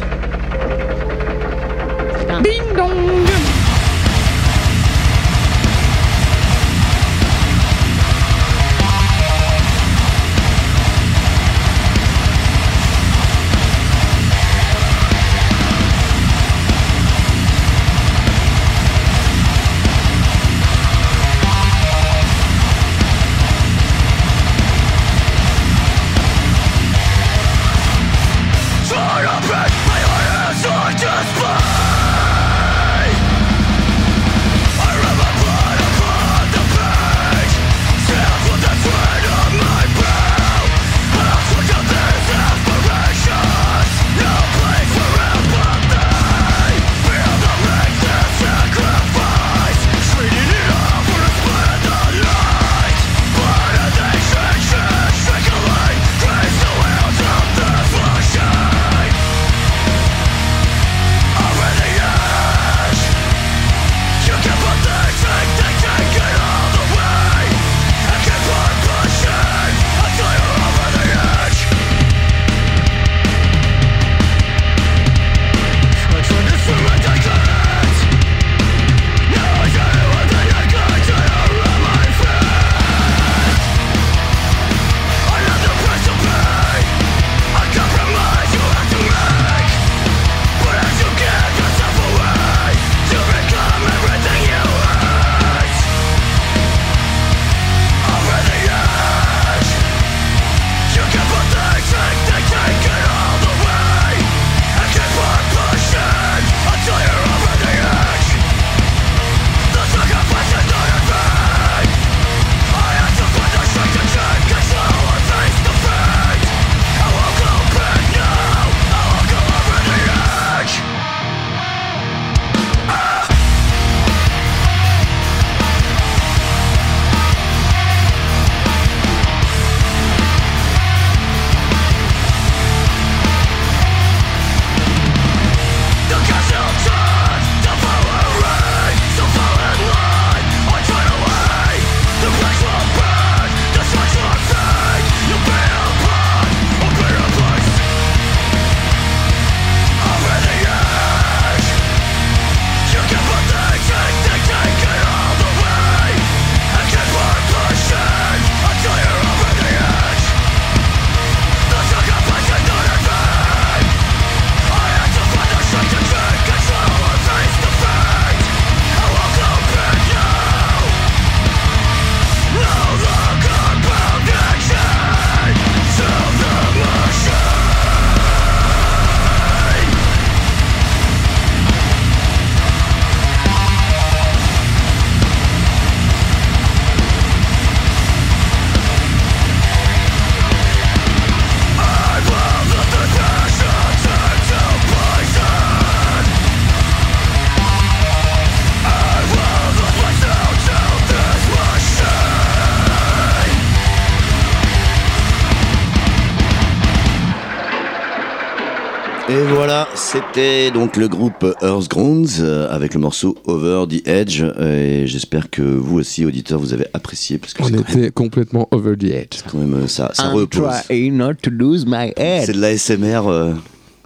c'était donc le groupe Earth Grounds euh, avec le morceau Over the Edge. Et j'espère que vous aussi, auditeurs, vous avez apprécié parce que On même, était complètement over the edge. quand même, euh, ça, ça I'm repose. trying not to lose my head. C'est de l'ASMR, euh,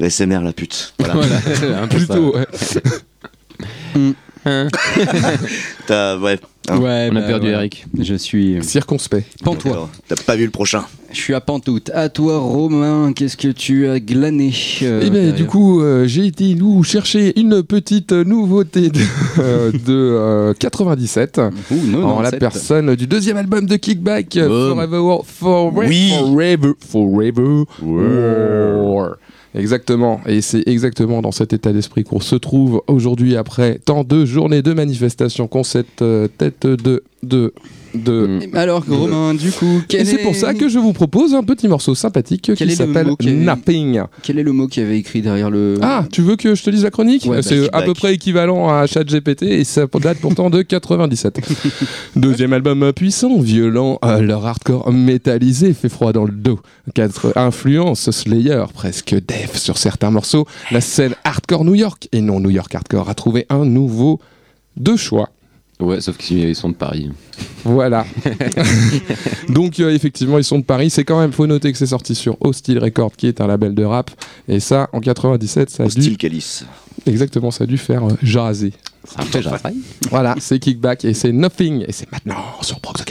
l'ASMR la pute. Voilà. *laughs* *laughs* Un. Plutôt, ouais. *laughs* *laughs* T'as, ouais. hein. Ouais, On a bah, perdu. Eric. Je suis Circonspect. pantois. T'as pas vu le prochain Je suis à Pantoute. À toi, Romain, qu'est-ce que tu as glané euh, Eh bien, du coup, euh, j'ai été nous chercher une petite nouveauté de, euh, *laughs* de, euh, 97. Ouh, non, en non, la personne du deuxième album de Kickback. Forever, Forever, Oui. Forever, Forever War. Exactement, et c'est exactement dans cet état d'esprit qu'on se trouve aujourd'hui après tant de journées de manifestations qu'on cette euh, tête de, de de. Alors, Romain, du coup, Et c'est est- pour ça que je vous propose un petit morceau sympathique Quel qui s'appelle avait- Napping. Quel est le mot qui avait écrit derrière le. Ah, tu veux que je te lise la chronique Ouais, bah, C'est à peu près équivalent à ChatGPT et ça date pourtant de 97. *laughs* Deuxième album puissant, violent, euh, leur hardcore métallisé fait froid dans le dos. Quatre influences Slayer, presque death sur certains morceaux. La scène hardcore New York et non New York hardcore a trouvé un nouveau de choix. Ouais, sauf qu'ils sont de Paris. Voilà. *laughs* Donc euh, effectivement, ils sont de Paris. C'est quand même, faut noter que c'est sorti sur Hostile Record, qui est un label de rap. Et ça, en 97, ça a dû, Style Calice. exactement, ça a dû faire euh, jaser. Ça fait jaser. Voilà, c'est Kickback et c'est Nothing. Et c'est maintenant sur Prox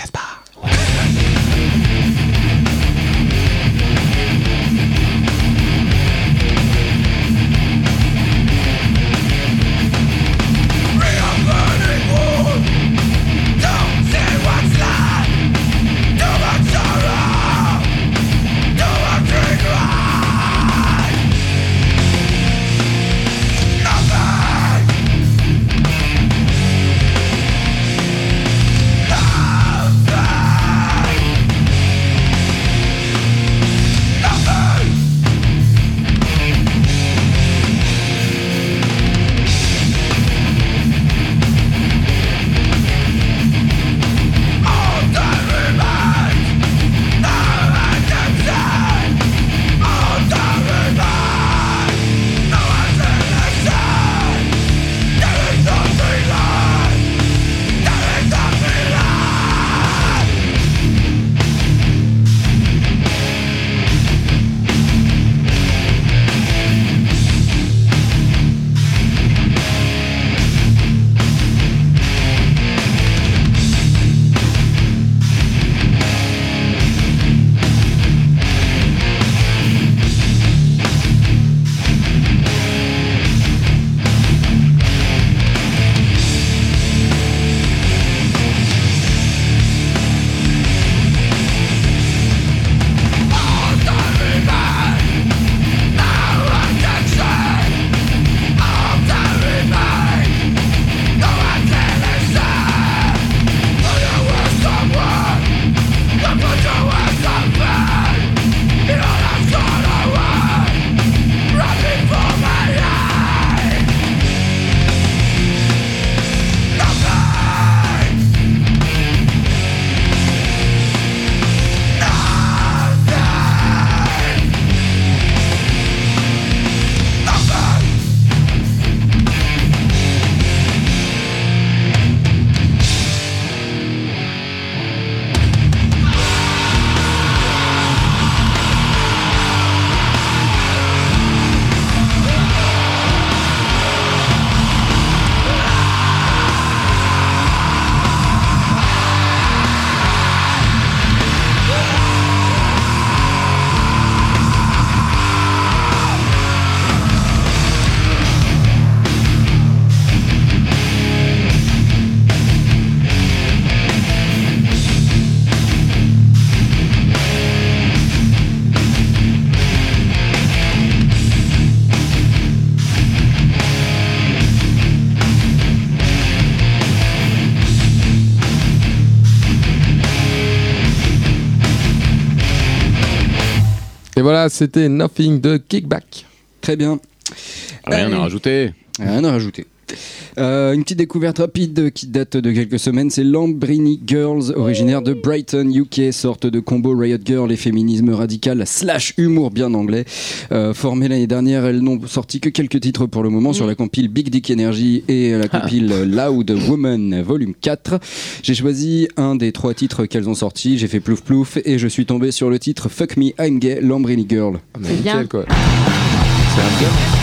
Et voilà, c'était Nothing de Kickback. Très bien. Rien Allez. à rajouter. Rien à rajouter. Euh, une petite découverte rapide qui date de quelques semaines, c'est Lambrini Girls, originaire de Brighton, UK, sorte de combo Riot Girl et féminisme radical slash humour bien anglais. Euh, formées l'année dernière, elles n'ont sorti que quelques titres pour le moment sur la compile Big Dick Energy et la compile Loud Woman Volume 4. J'ai choisi un des trois titres qu'elles ont sortis, j'ai fait plouf plouf et je suis tombé sur le titre Fuck Me I'm Gay Lambrini Girl. Ah, C'est bien. nickel, quoi. C'est un bien.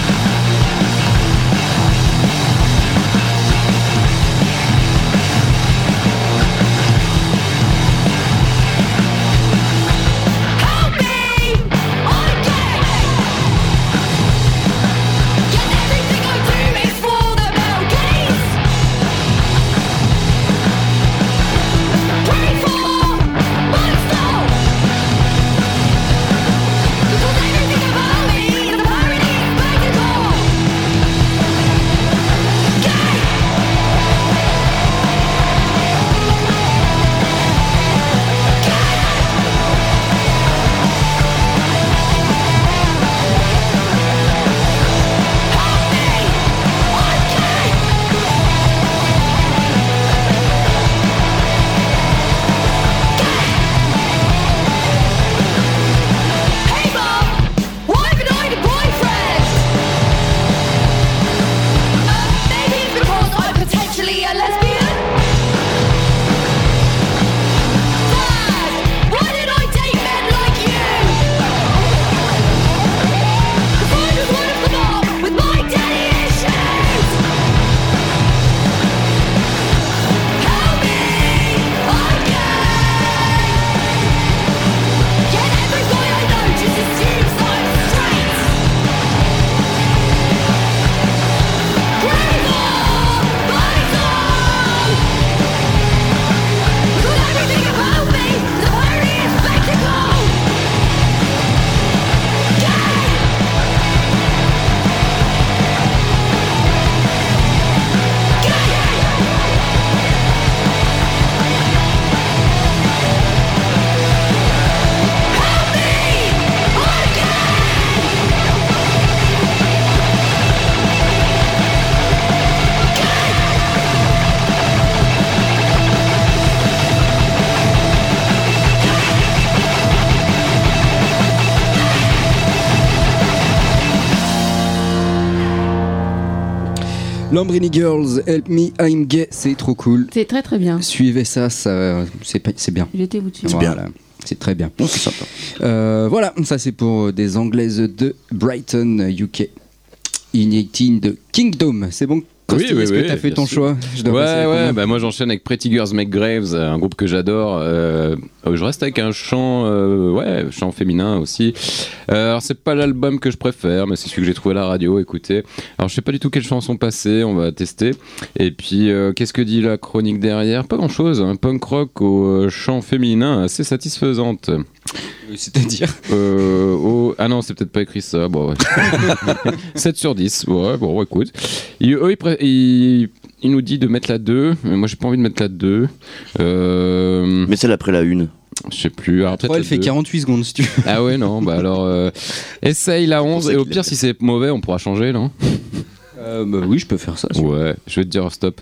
Lambrini Girls, Help Me, I'm Gay, c'est trop cool. C'est très très bien. Suivez ça, ça c'est pas- c'est bien. Il était où dessus Voilà. C'est très bien. Euh, voilà, ça c'est pour des Anglaises de Brighton, UK. Uniting de Kingdom. C'est bon Krusty, est-ce que t'as fait ton sûr. choix Je dois Ouais, ouais, bah moi j'enchaîne avec Pretty Girls Make Graves, un groupe que j'adore. Euh, euh, je reste avec un chant, euh, ouais, chant féminin aussi. Euh, alors c'est pas l'album que je préfère, mais c'est celui que j'ai trouvé à la radio, écoutez. Alors je sais pas du tout quelles chansons passer, on va tester. Et puis euh, qu'est-ce que dit la chronique derrière? Pas grand chose, un punk rock au euh, chant féminin assez satisfaisante. C'est-à-dire Euh, au- Ah non, c'est peut-être pas écrit ça. Bon, ouais. *laughs* 7 sur 10. Ouais, bon, écoute. Il, eux, ils, ils- ils nous dit de mettre la 2. Mais moi, j'ai pas envie de mettre la 2. Euh, Mais celle après la une. je sais plus. Alors, elle fait 2. 48 secondes si tu veux. Ah ouais, non. Bah alors, euh, essaye la 11. ça Et au pire, si c'est mauvais, on pourra changer, non? Euh, bah oui, je peux faire ça. si Ouais, je vais te dire stop.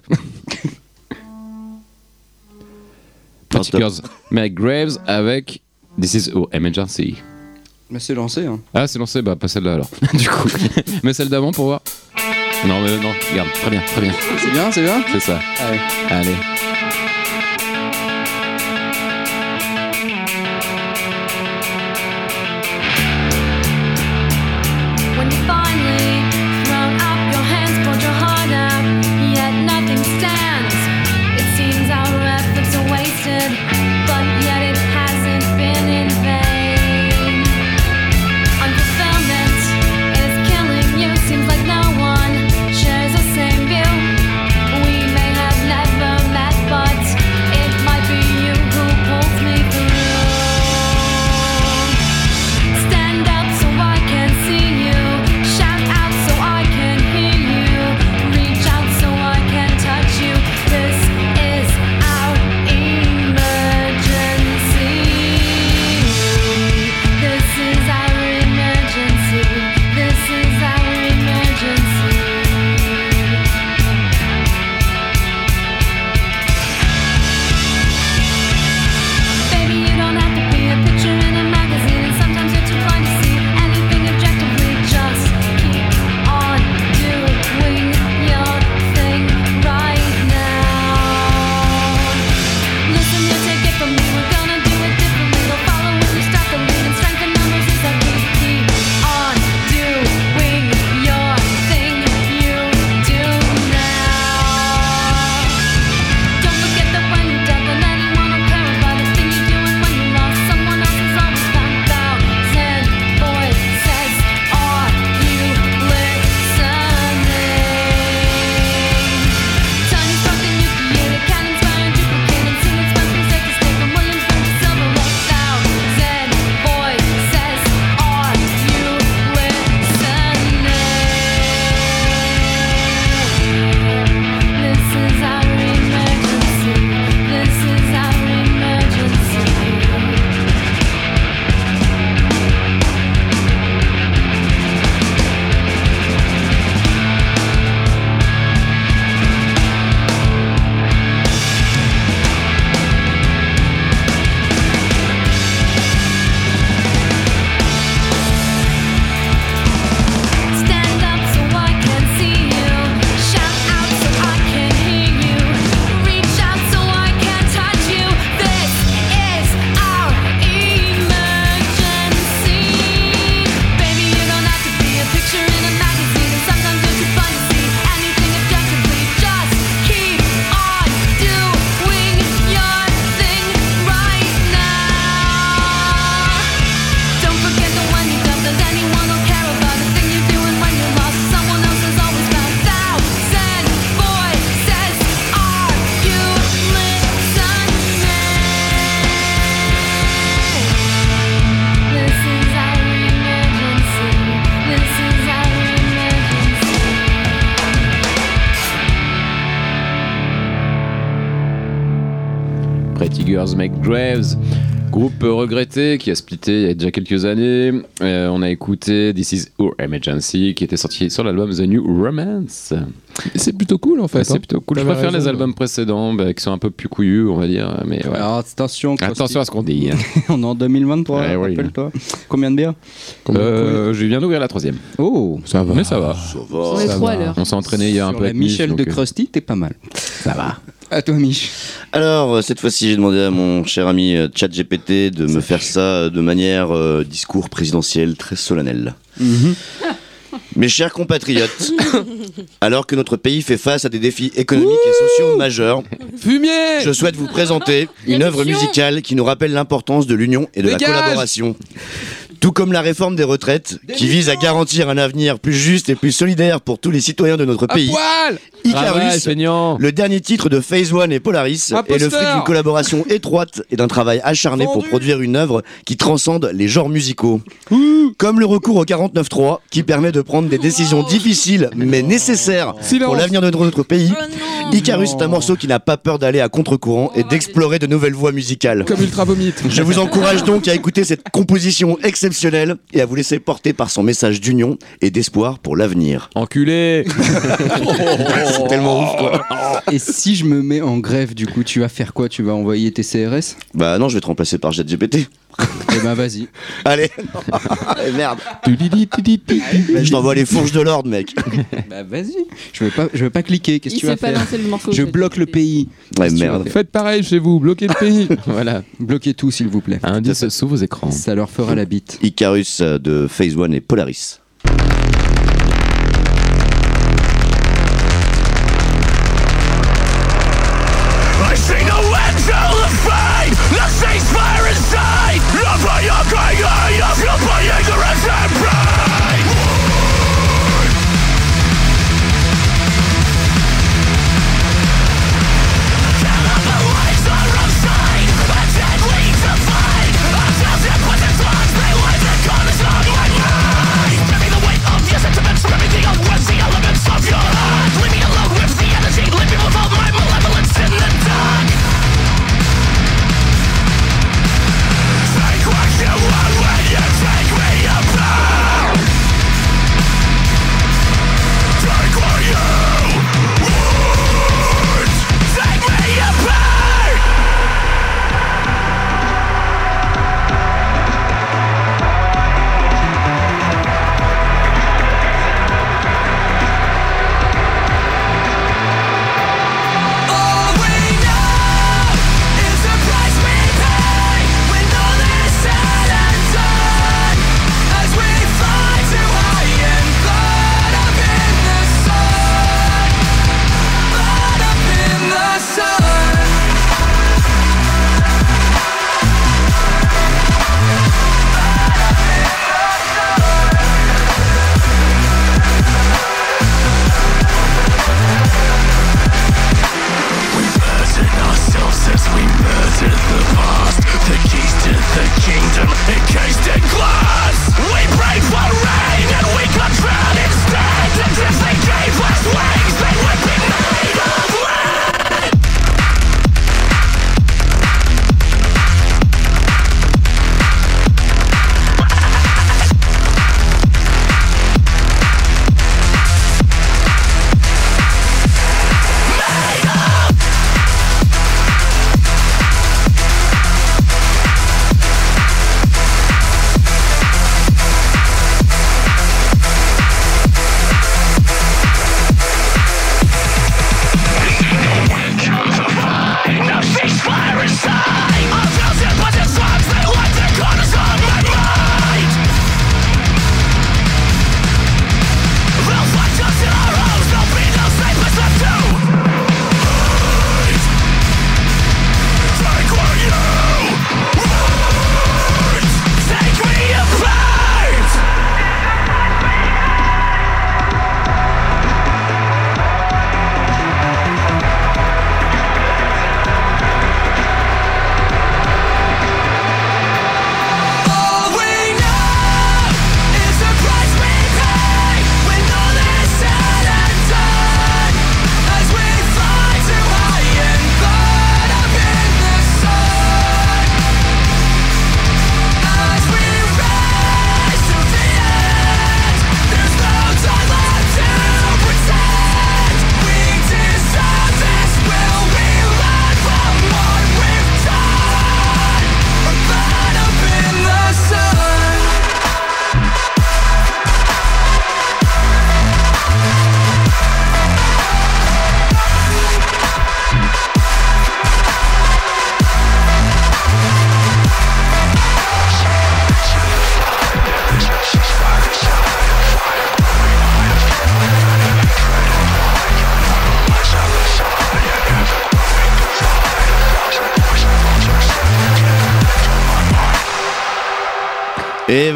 Pretty stop. Girls Make Graves avec This is Emergency. Mais c'est lancé. Hein. Ah, c'est lancé, bah pas celle-là alors. *laughs* du coup, mais celle d'avant pour voir. Non, mais non, regarde, très bien, très bien. C'est bien, c'est bien? C'est ça. Allez. Allez. Groupe regretté qui a splitté il y a déjà quelques années. Euh, on a écouté This Is Our Emergency qui était sorti sur l'album The New Romance. C'est plutôt cool en fait. Ouais, c'est hein. plutôt cool. Je préfère les albums précédents bah, qui sont un peu plus couillus, on va dire. Mais ouais. Alors attention, Attention à ce qu'on dit. hein. *laughs* on est en 2023, Ouais, oui. rappelle-toi. Combien de bières Combien de Euh, je viens d'ouvrir la troisième. Oh Ça va. Mais ça va. On Ça va. s'est entraîné il y a un peu avec Michel de euh, Krusty, t'es pas mal. Ça va. À toi, Mich. Alors, euh, cette fois-ci, j'ai demandé à mon cher ami euh, ChatGPT de me faire ça euh, de manière euh, discours présidentiel très solennel. *laughs* Mes chers compatriotes, *laughs* alors que notre pays fait face à des défis économiques et sociaux majeurs, Fumier je souhaite vous présenter *laughs* une œuvre musicale qui nous rappelle l'importance de l'union et de la Dégage collaboration. Tout comme la réforme des retraites, qui vise à garantir un avenir plus juste et plus solidaire pour tous les citoyens de notre À pays. Icarus, feignant. le dernier titre de Phase One et Polaris Un est le fruit d'une collaboration *laughs* étroite et d'un travail acharné pour produire une œuvre qui transcende les genres musicaux. Comme le recours au 49.3 qui permet de prendre des décisions difficiles mais nécessaires Silence. pour l'avenir de notre pays. Icarus est un morceau qui n'a pas peur d'aller à contre-courant et d'explorer de nouvelles voies musicales. Comme Ultra Vomit. Je vous encourage donc à écouter cette composition exceptionnelle et à vous laisser porter par son message d'union et d'espoir pour l'avenir. Enculé *laughs* C'est tellement ouf quoi. Et si je me mets en grève, du coup, tu vas faire quoi? Tu vas envoyer tes CRS Bah non, je vais te remplacer par JetGPT. Eh ben, vas-y. *laughs* Allez. *laughs* Eh, merde. Je t'envoie les fourches de l'ordre, mec. *laughs* Bah, vas-y. Je veux pas, je veux pas cliquer. Qu'est-ce que Il tu vas sait pas faire lancer le morceau. Je bloque le pays. Ouais, Qu'est-ce que tu vas merde. faire Faites pareil chez vous, bloquez le pays. Voilà. Bloquez tout, s'il vous plaît. Indice sous vos écrans. Ça leur fera la bite. Icarus euh, de Phase One et Polaris.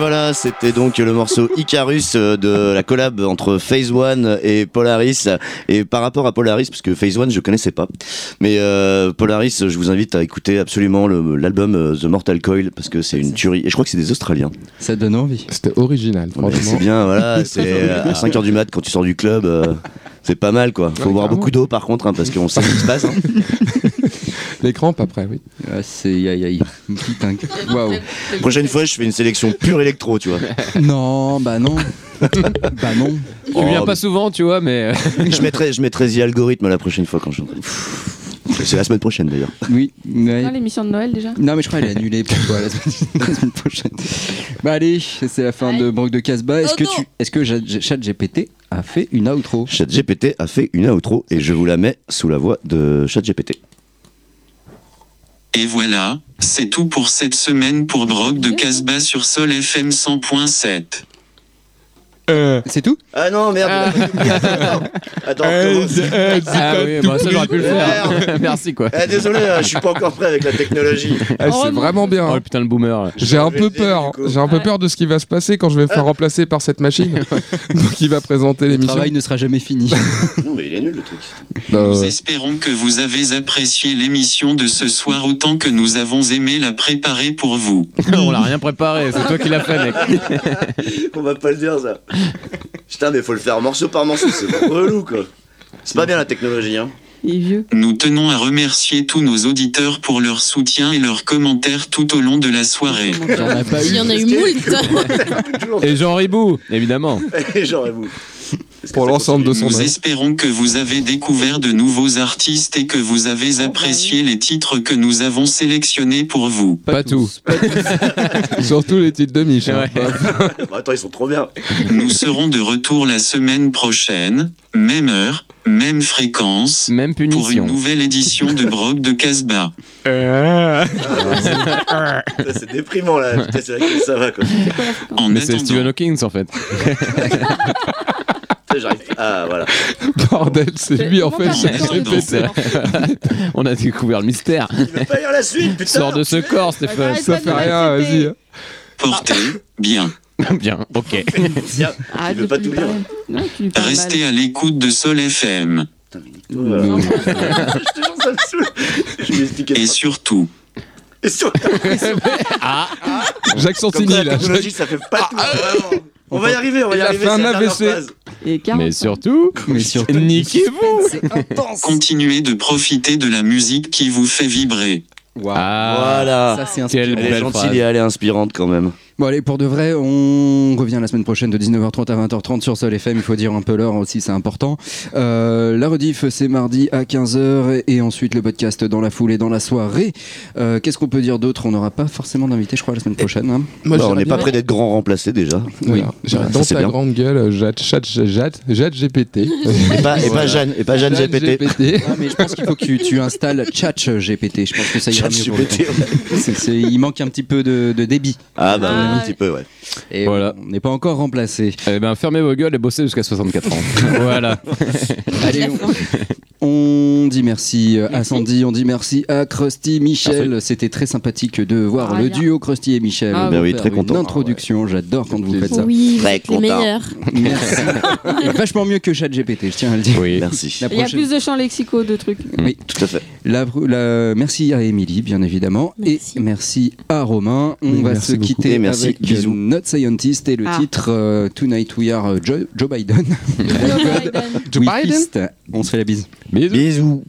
Voilà, c'était donc le morceau *laughs* Icarus euh, de la collab entre Phase One et Polaris. Et par rapport à Polaris, parce que Phase One je connaissais pas, mais euh, Polaris, je vous invite à écouter absolument l'album euh, The Mortal Coil parce que c'est une tuerie. Et je crois que c'est des Australiens. Ça donne envie. C'était original. C'est bien, voilà, *laughs* c'est à 5h du mat quand tu sors du club. euh, c'est pas mal quoi. Faut Ouais, boire beaucoup d'eau par contre, hein, parce qu'on sait ce qui se passe. hein. *laughs* Les crampes après, oui. Ah, c'est aïe aïe. Une petite dingue. *laughs* Waouh. Prochaine fois, je fais une sélection pure électro, tu vois. *laughs* Non, bah non. *laughs* bah non. Tu viens Oh, pas souvent, tu vois, mais. Je mettrai, je mettrai The Algorithm la prochaine fois quand je. C'est la semaine prochaine d'ailleurs. Oui. ouais. Non, l'émission de Noël déjà Non mais je crois qu'elle est annulée pour toi la semaine, la semaine prochaine. Bah allez, c'est la fin de Brock de Casbah. Est-ce Oh que tu, est-ce que ChatGPT a fait une outro? ChatGPT a fait une outro et je vous la mets sous la voix de ChatGPT. Et voilà, c'est tout pour cette semaine pour Brock de Casbah sur Sol FM 100.7. C'est tout? Ah non, merde. Attends, attends recommence. Ah oui, bah, ça j'aurais pu le faire. Merci quoi. Ah, désolé, hein, je suis pas encore prêt avec la technologie. Ah, c'est vraiment bien. Oh le putain le boomer. J'ai un peu le peur. J'ai un peu peur de ce qui va se passer quand je vais me faire remplacer par cette machine. *laughs* Donc il va présenter Le l'émission. travail ne sera jamais fini. *laughs* Non, mais il est nul le truc. Bah, Nous espérons que vous avez apprécié l'émission de ce soir autant que nous avons aimé la préparer pour vous. *laughs* On l'a rien préparé, c'est toi qui l'as fait, mec. On va pas le dire ça. *laughs* Putain, mais faut le faire morceau par morceau, c'est relou quoi. C'est pas bien la technologie, hein. Il est vieux. Nous tenons à remercier tous nos auditeurs pour leur soutien et leurs commentaires tout au long de la soirée. J'en ai pas Il y eu. en a eu moult. Et Jean Ribou, évidemment. Vous. Est-ce que Pour l'ensemble de son Nous œuvre. espérons que vous avez découvert de nouveaux artistes et que vous avez apprécié les titres que nous avons sélectionnés pour vous. Pas, tout. *laughs* Surtout les titres de Mich. hein. Ouais. *laughs* Bah, attends, ils sont trop bien. Nous serons de retour la semaine prochaine, même heure, même fréquence, Même pour une punition. nouvelle édition de Brock de Casbah. *laughs* C'est déprimant là, laquelle ça va quoi. En Mais c'est Stephen Hawking en fait. Ah voilà. *laughs* Bordel, c'est lui en fait. *laughs* On a découvert le mystère. Il pas lire la suite, putain. Sors de ce corps, Stéphane. Ça fait rien, vas-y. portez bien. *laughs* Bien, ok. Tiens, Arrête veux de pas tout lire. Non, tu Restez mal. à l'écoute de Sol FM. expliquer. Et surtout, Et sur- Jacques Comme Santini là. technologie, ça fait pas tout. On va y arriver, on va y Il a arriver. fait un c'est la dernière AVC. phase. Et 40 Mais surtout, Mais surtout. niquez-vous. continuez de profiter de la musique qui vous fait vibrer. Ah, Voilà. Ça c'est quelle inspirant. Elle est belle gentille phrase. et elle est inspirante quand même. Bon allez, pour de vrai, on revient la semaine prochaine de 19h30 à 20h30 sur Sol FM. Il faut dire un peu l'heure aussi, c'est important. Euh, la rediff, c'est mardi à 15h et ensuite le podcast dans la foule et dans la soirée. Euh, Qu'est-ce qu'on peut dire d'autre? On n'aura pas forcément d'invité, je crois, la semaine prochaine. hein. Moi, Bah, on n'est pas près d'être grand remplacé déjà. Oui, Voilà, dans ta bien. grande gueule, Jade, Jade, Jade, Jade, GPT. *laughs* Et pas, et pas Jeanne, et pas Jeanne GPT. *laughs* Ah, mais je pense qu'il faut que tu, tu installes Chat GPT. Je pense que ça ira mieux. pour il manque un petit peu de, de débit. Ah bah Ah, ouais, un petit peu, ouais. Et Voilà. on n'est pas encore remplacé. Eh ben, fermez vos gueules et bossez jusqu'à 64 ans. *laughs* voilà. *laughs* Allez, on, on dit merci à Sandy, on dit merci à Krusty Michel. C'était très sympathique de voir Ah, le bien. duo Krusty et Michel. Ah, nous Ben oui, très content. Une introduction, j'adore quand vous faites ça. Oui, Très les content. meilleurs. Merci. *laughs* Vachement mieux que ChatGPT, je tiens à le dire. Oui. Merci. Il y a plus de champs lexicaux de trucs. Oui, Tout à fait. La- la- merci à Émilie, bien évidemment. Merci. Et merci à Romain. On Oui, va merci se beaucoup. quitter Et merci. avec Bisous. Not Scientist et le Ah. titre euh, Tonight We Are Joe, Joe Biden. *laughs* *laughs* Joe Biden. Joe Biden. On se fait la bise. Bisous.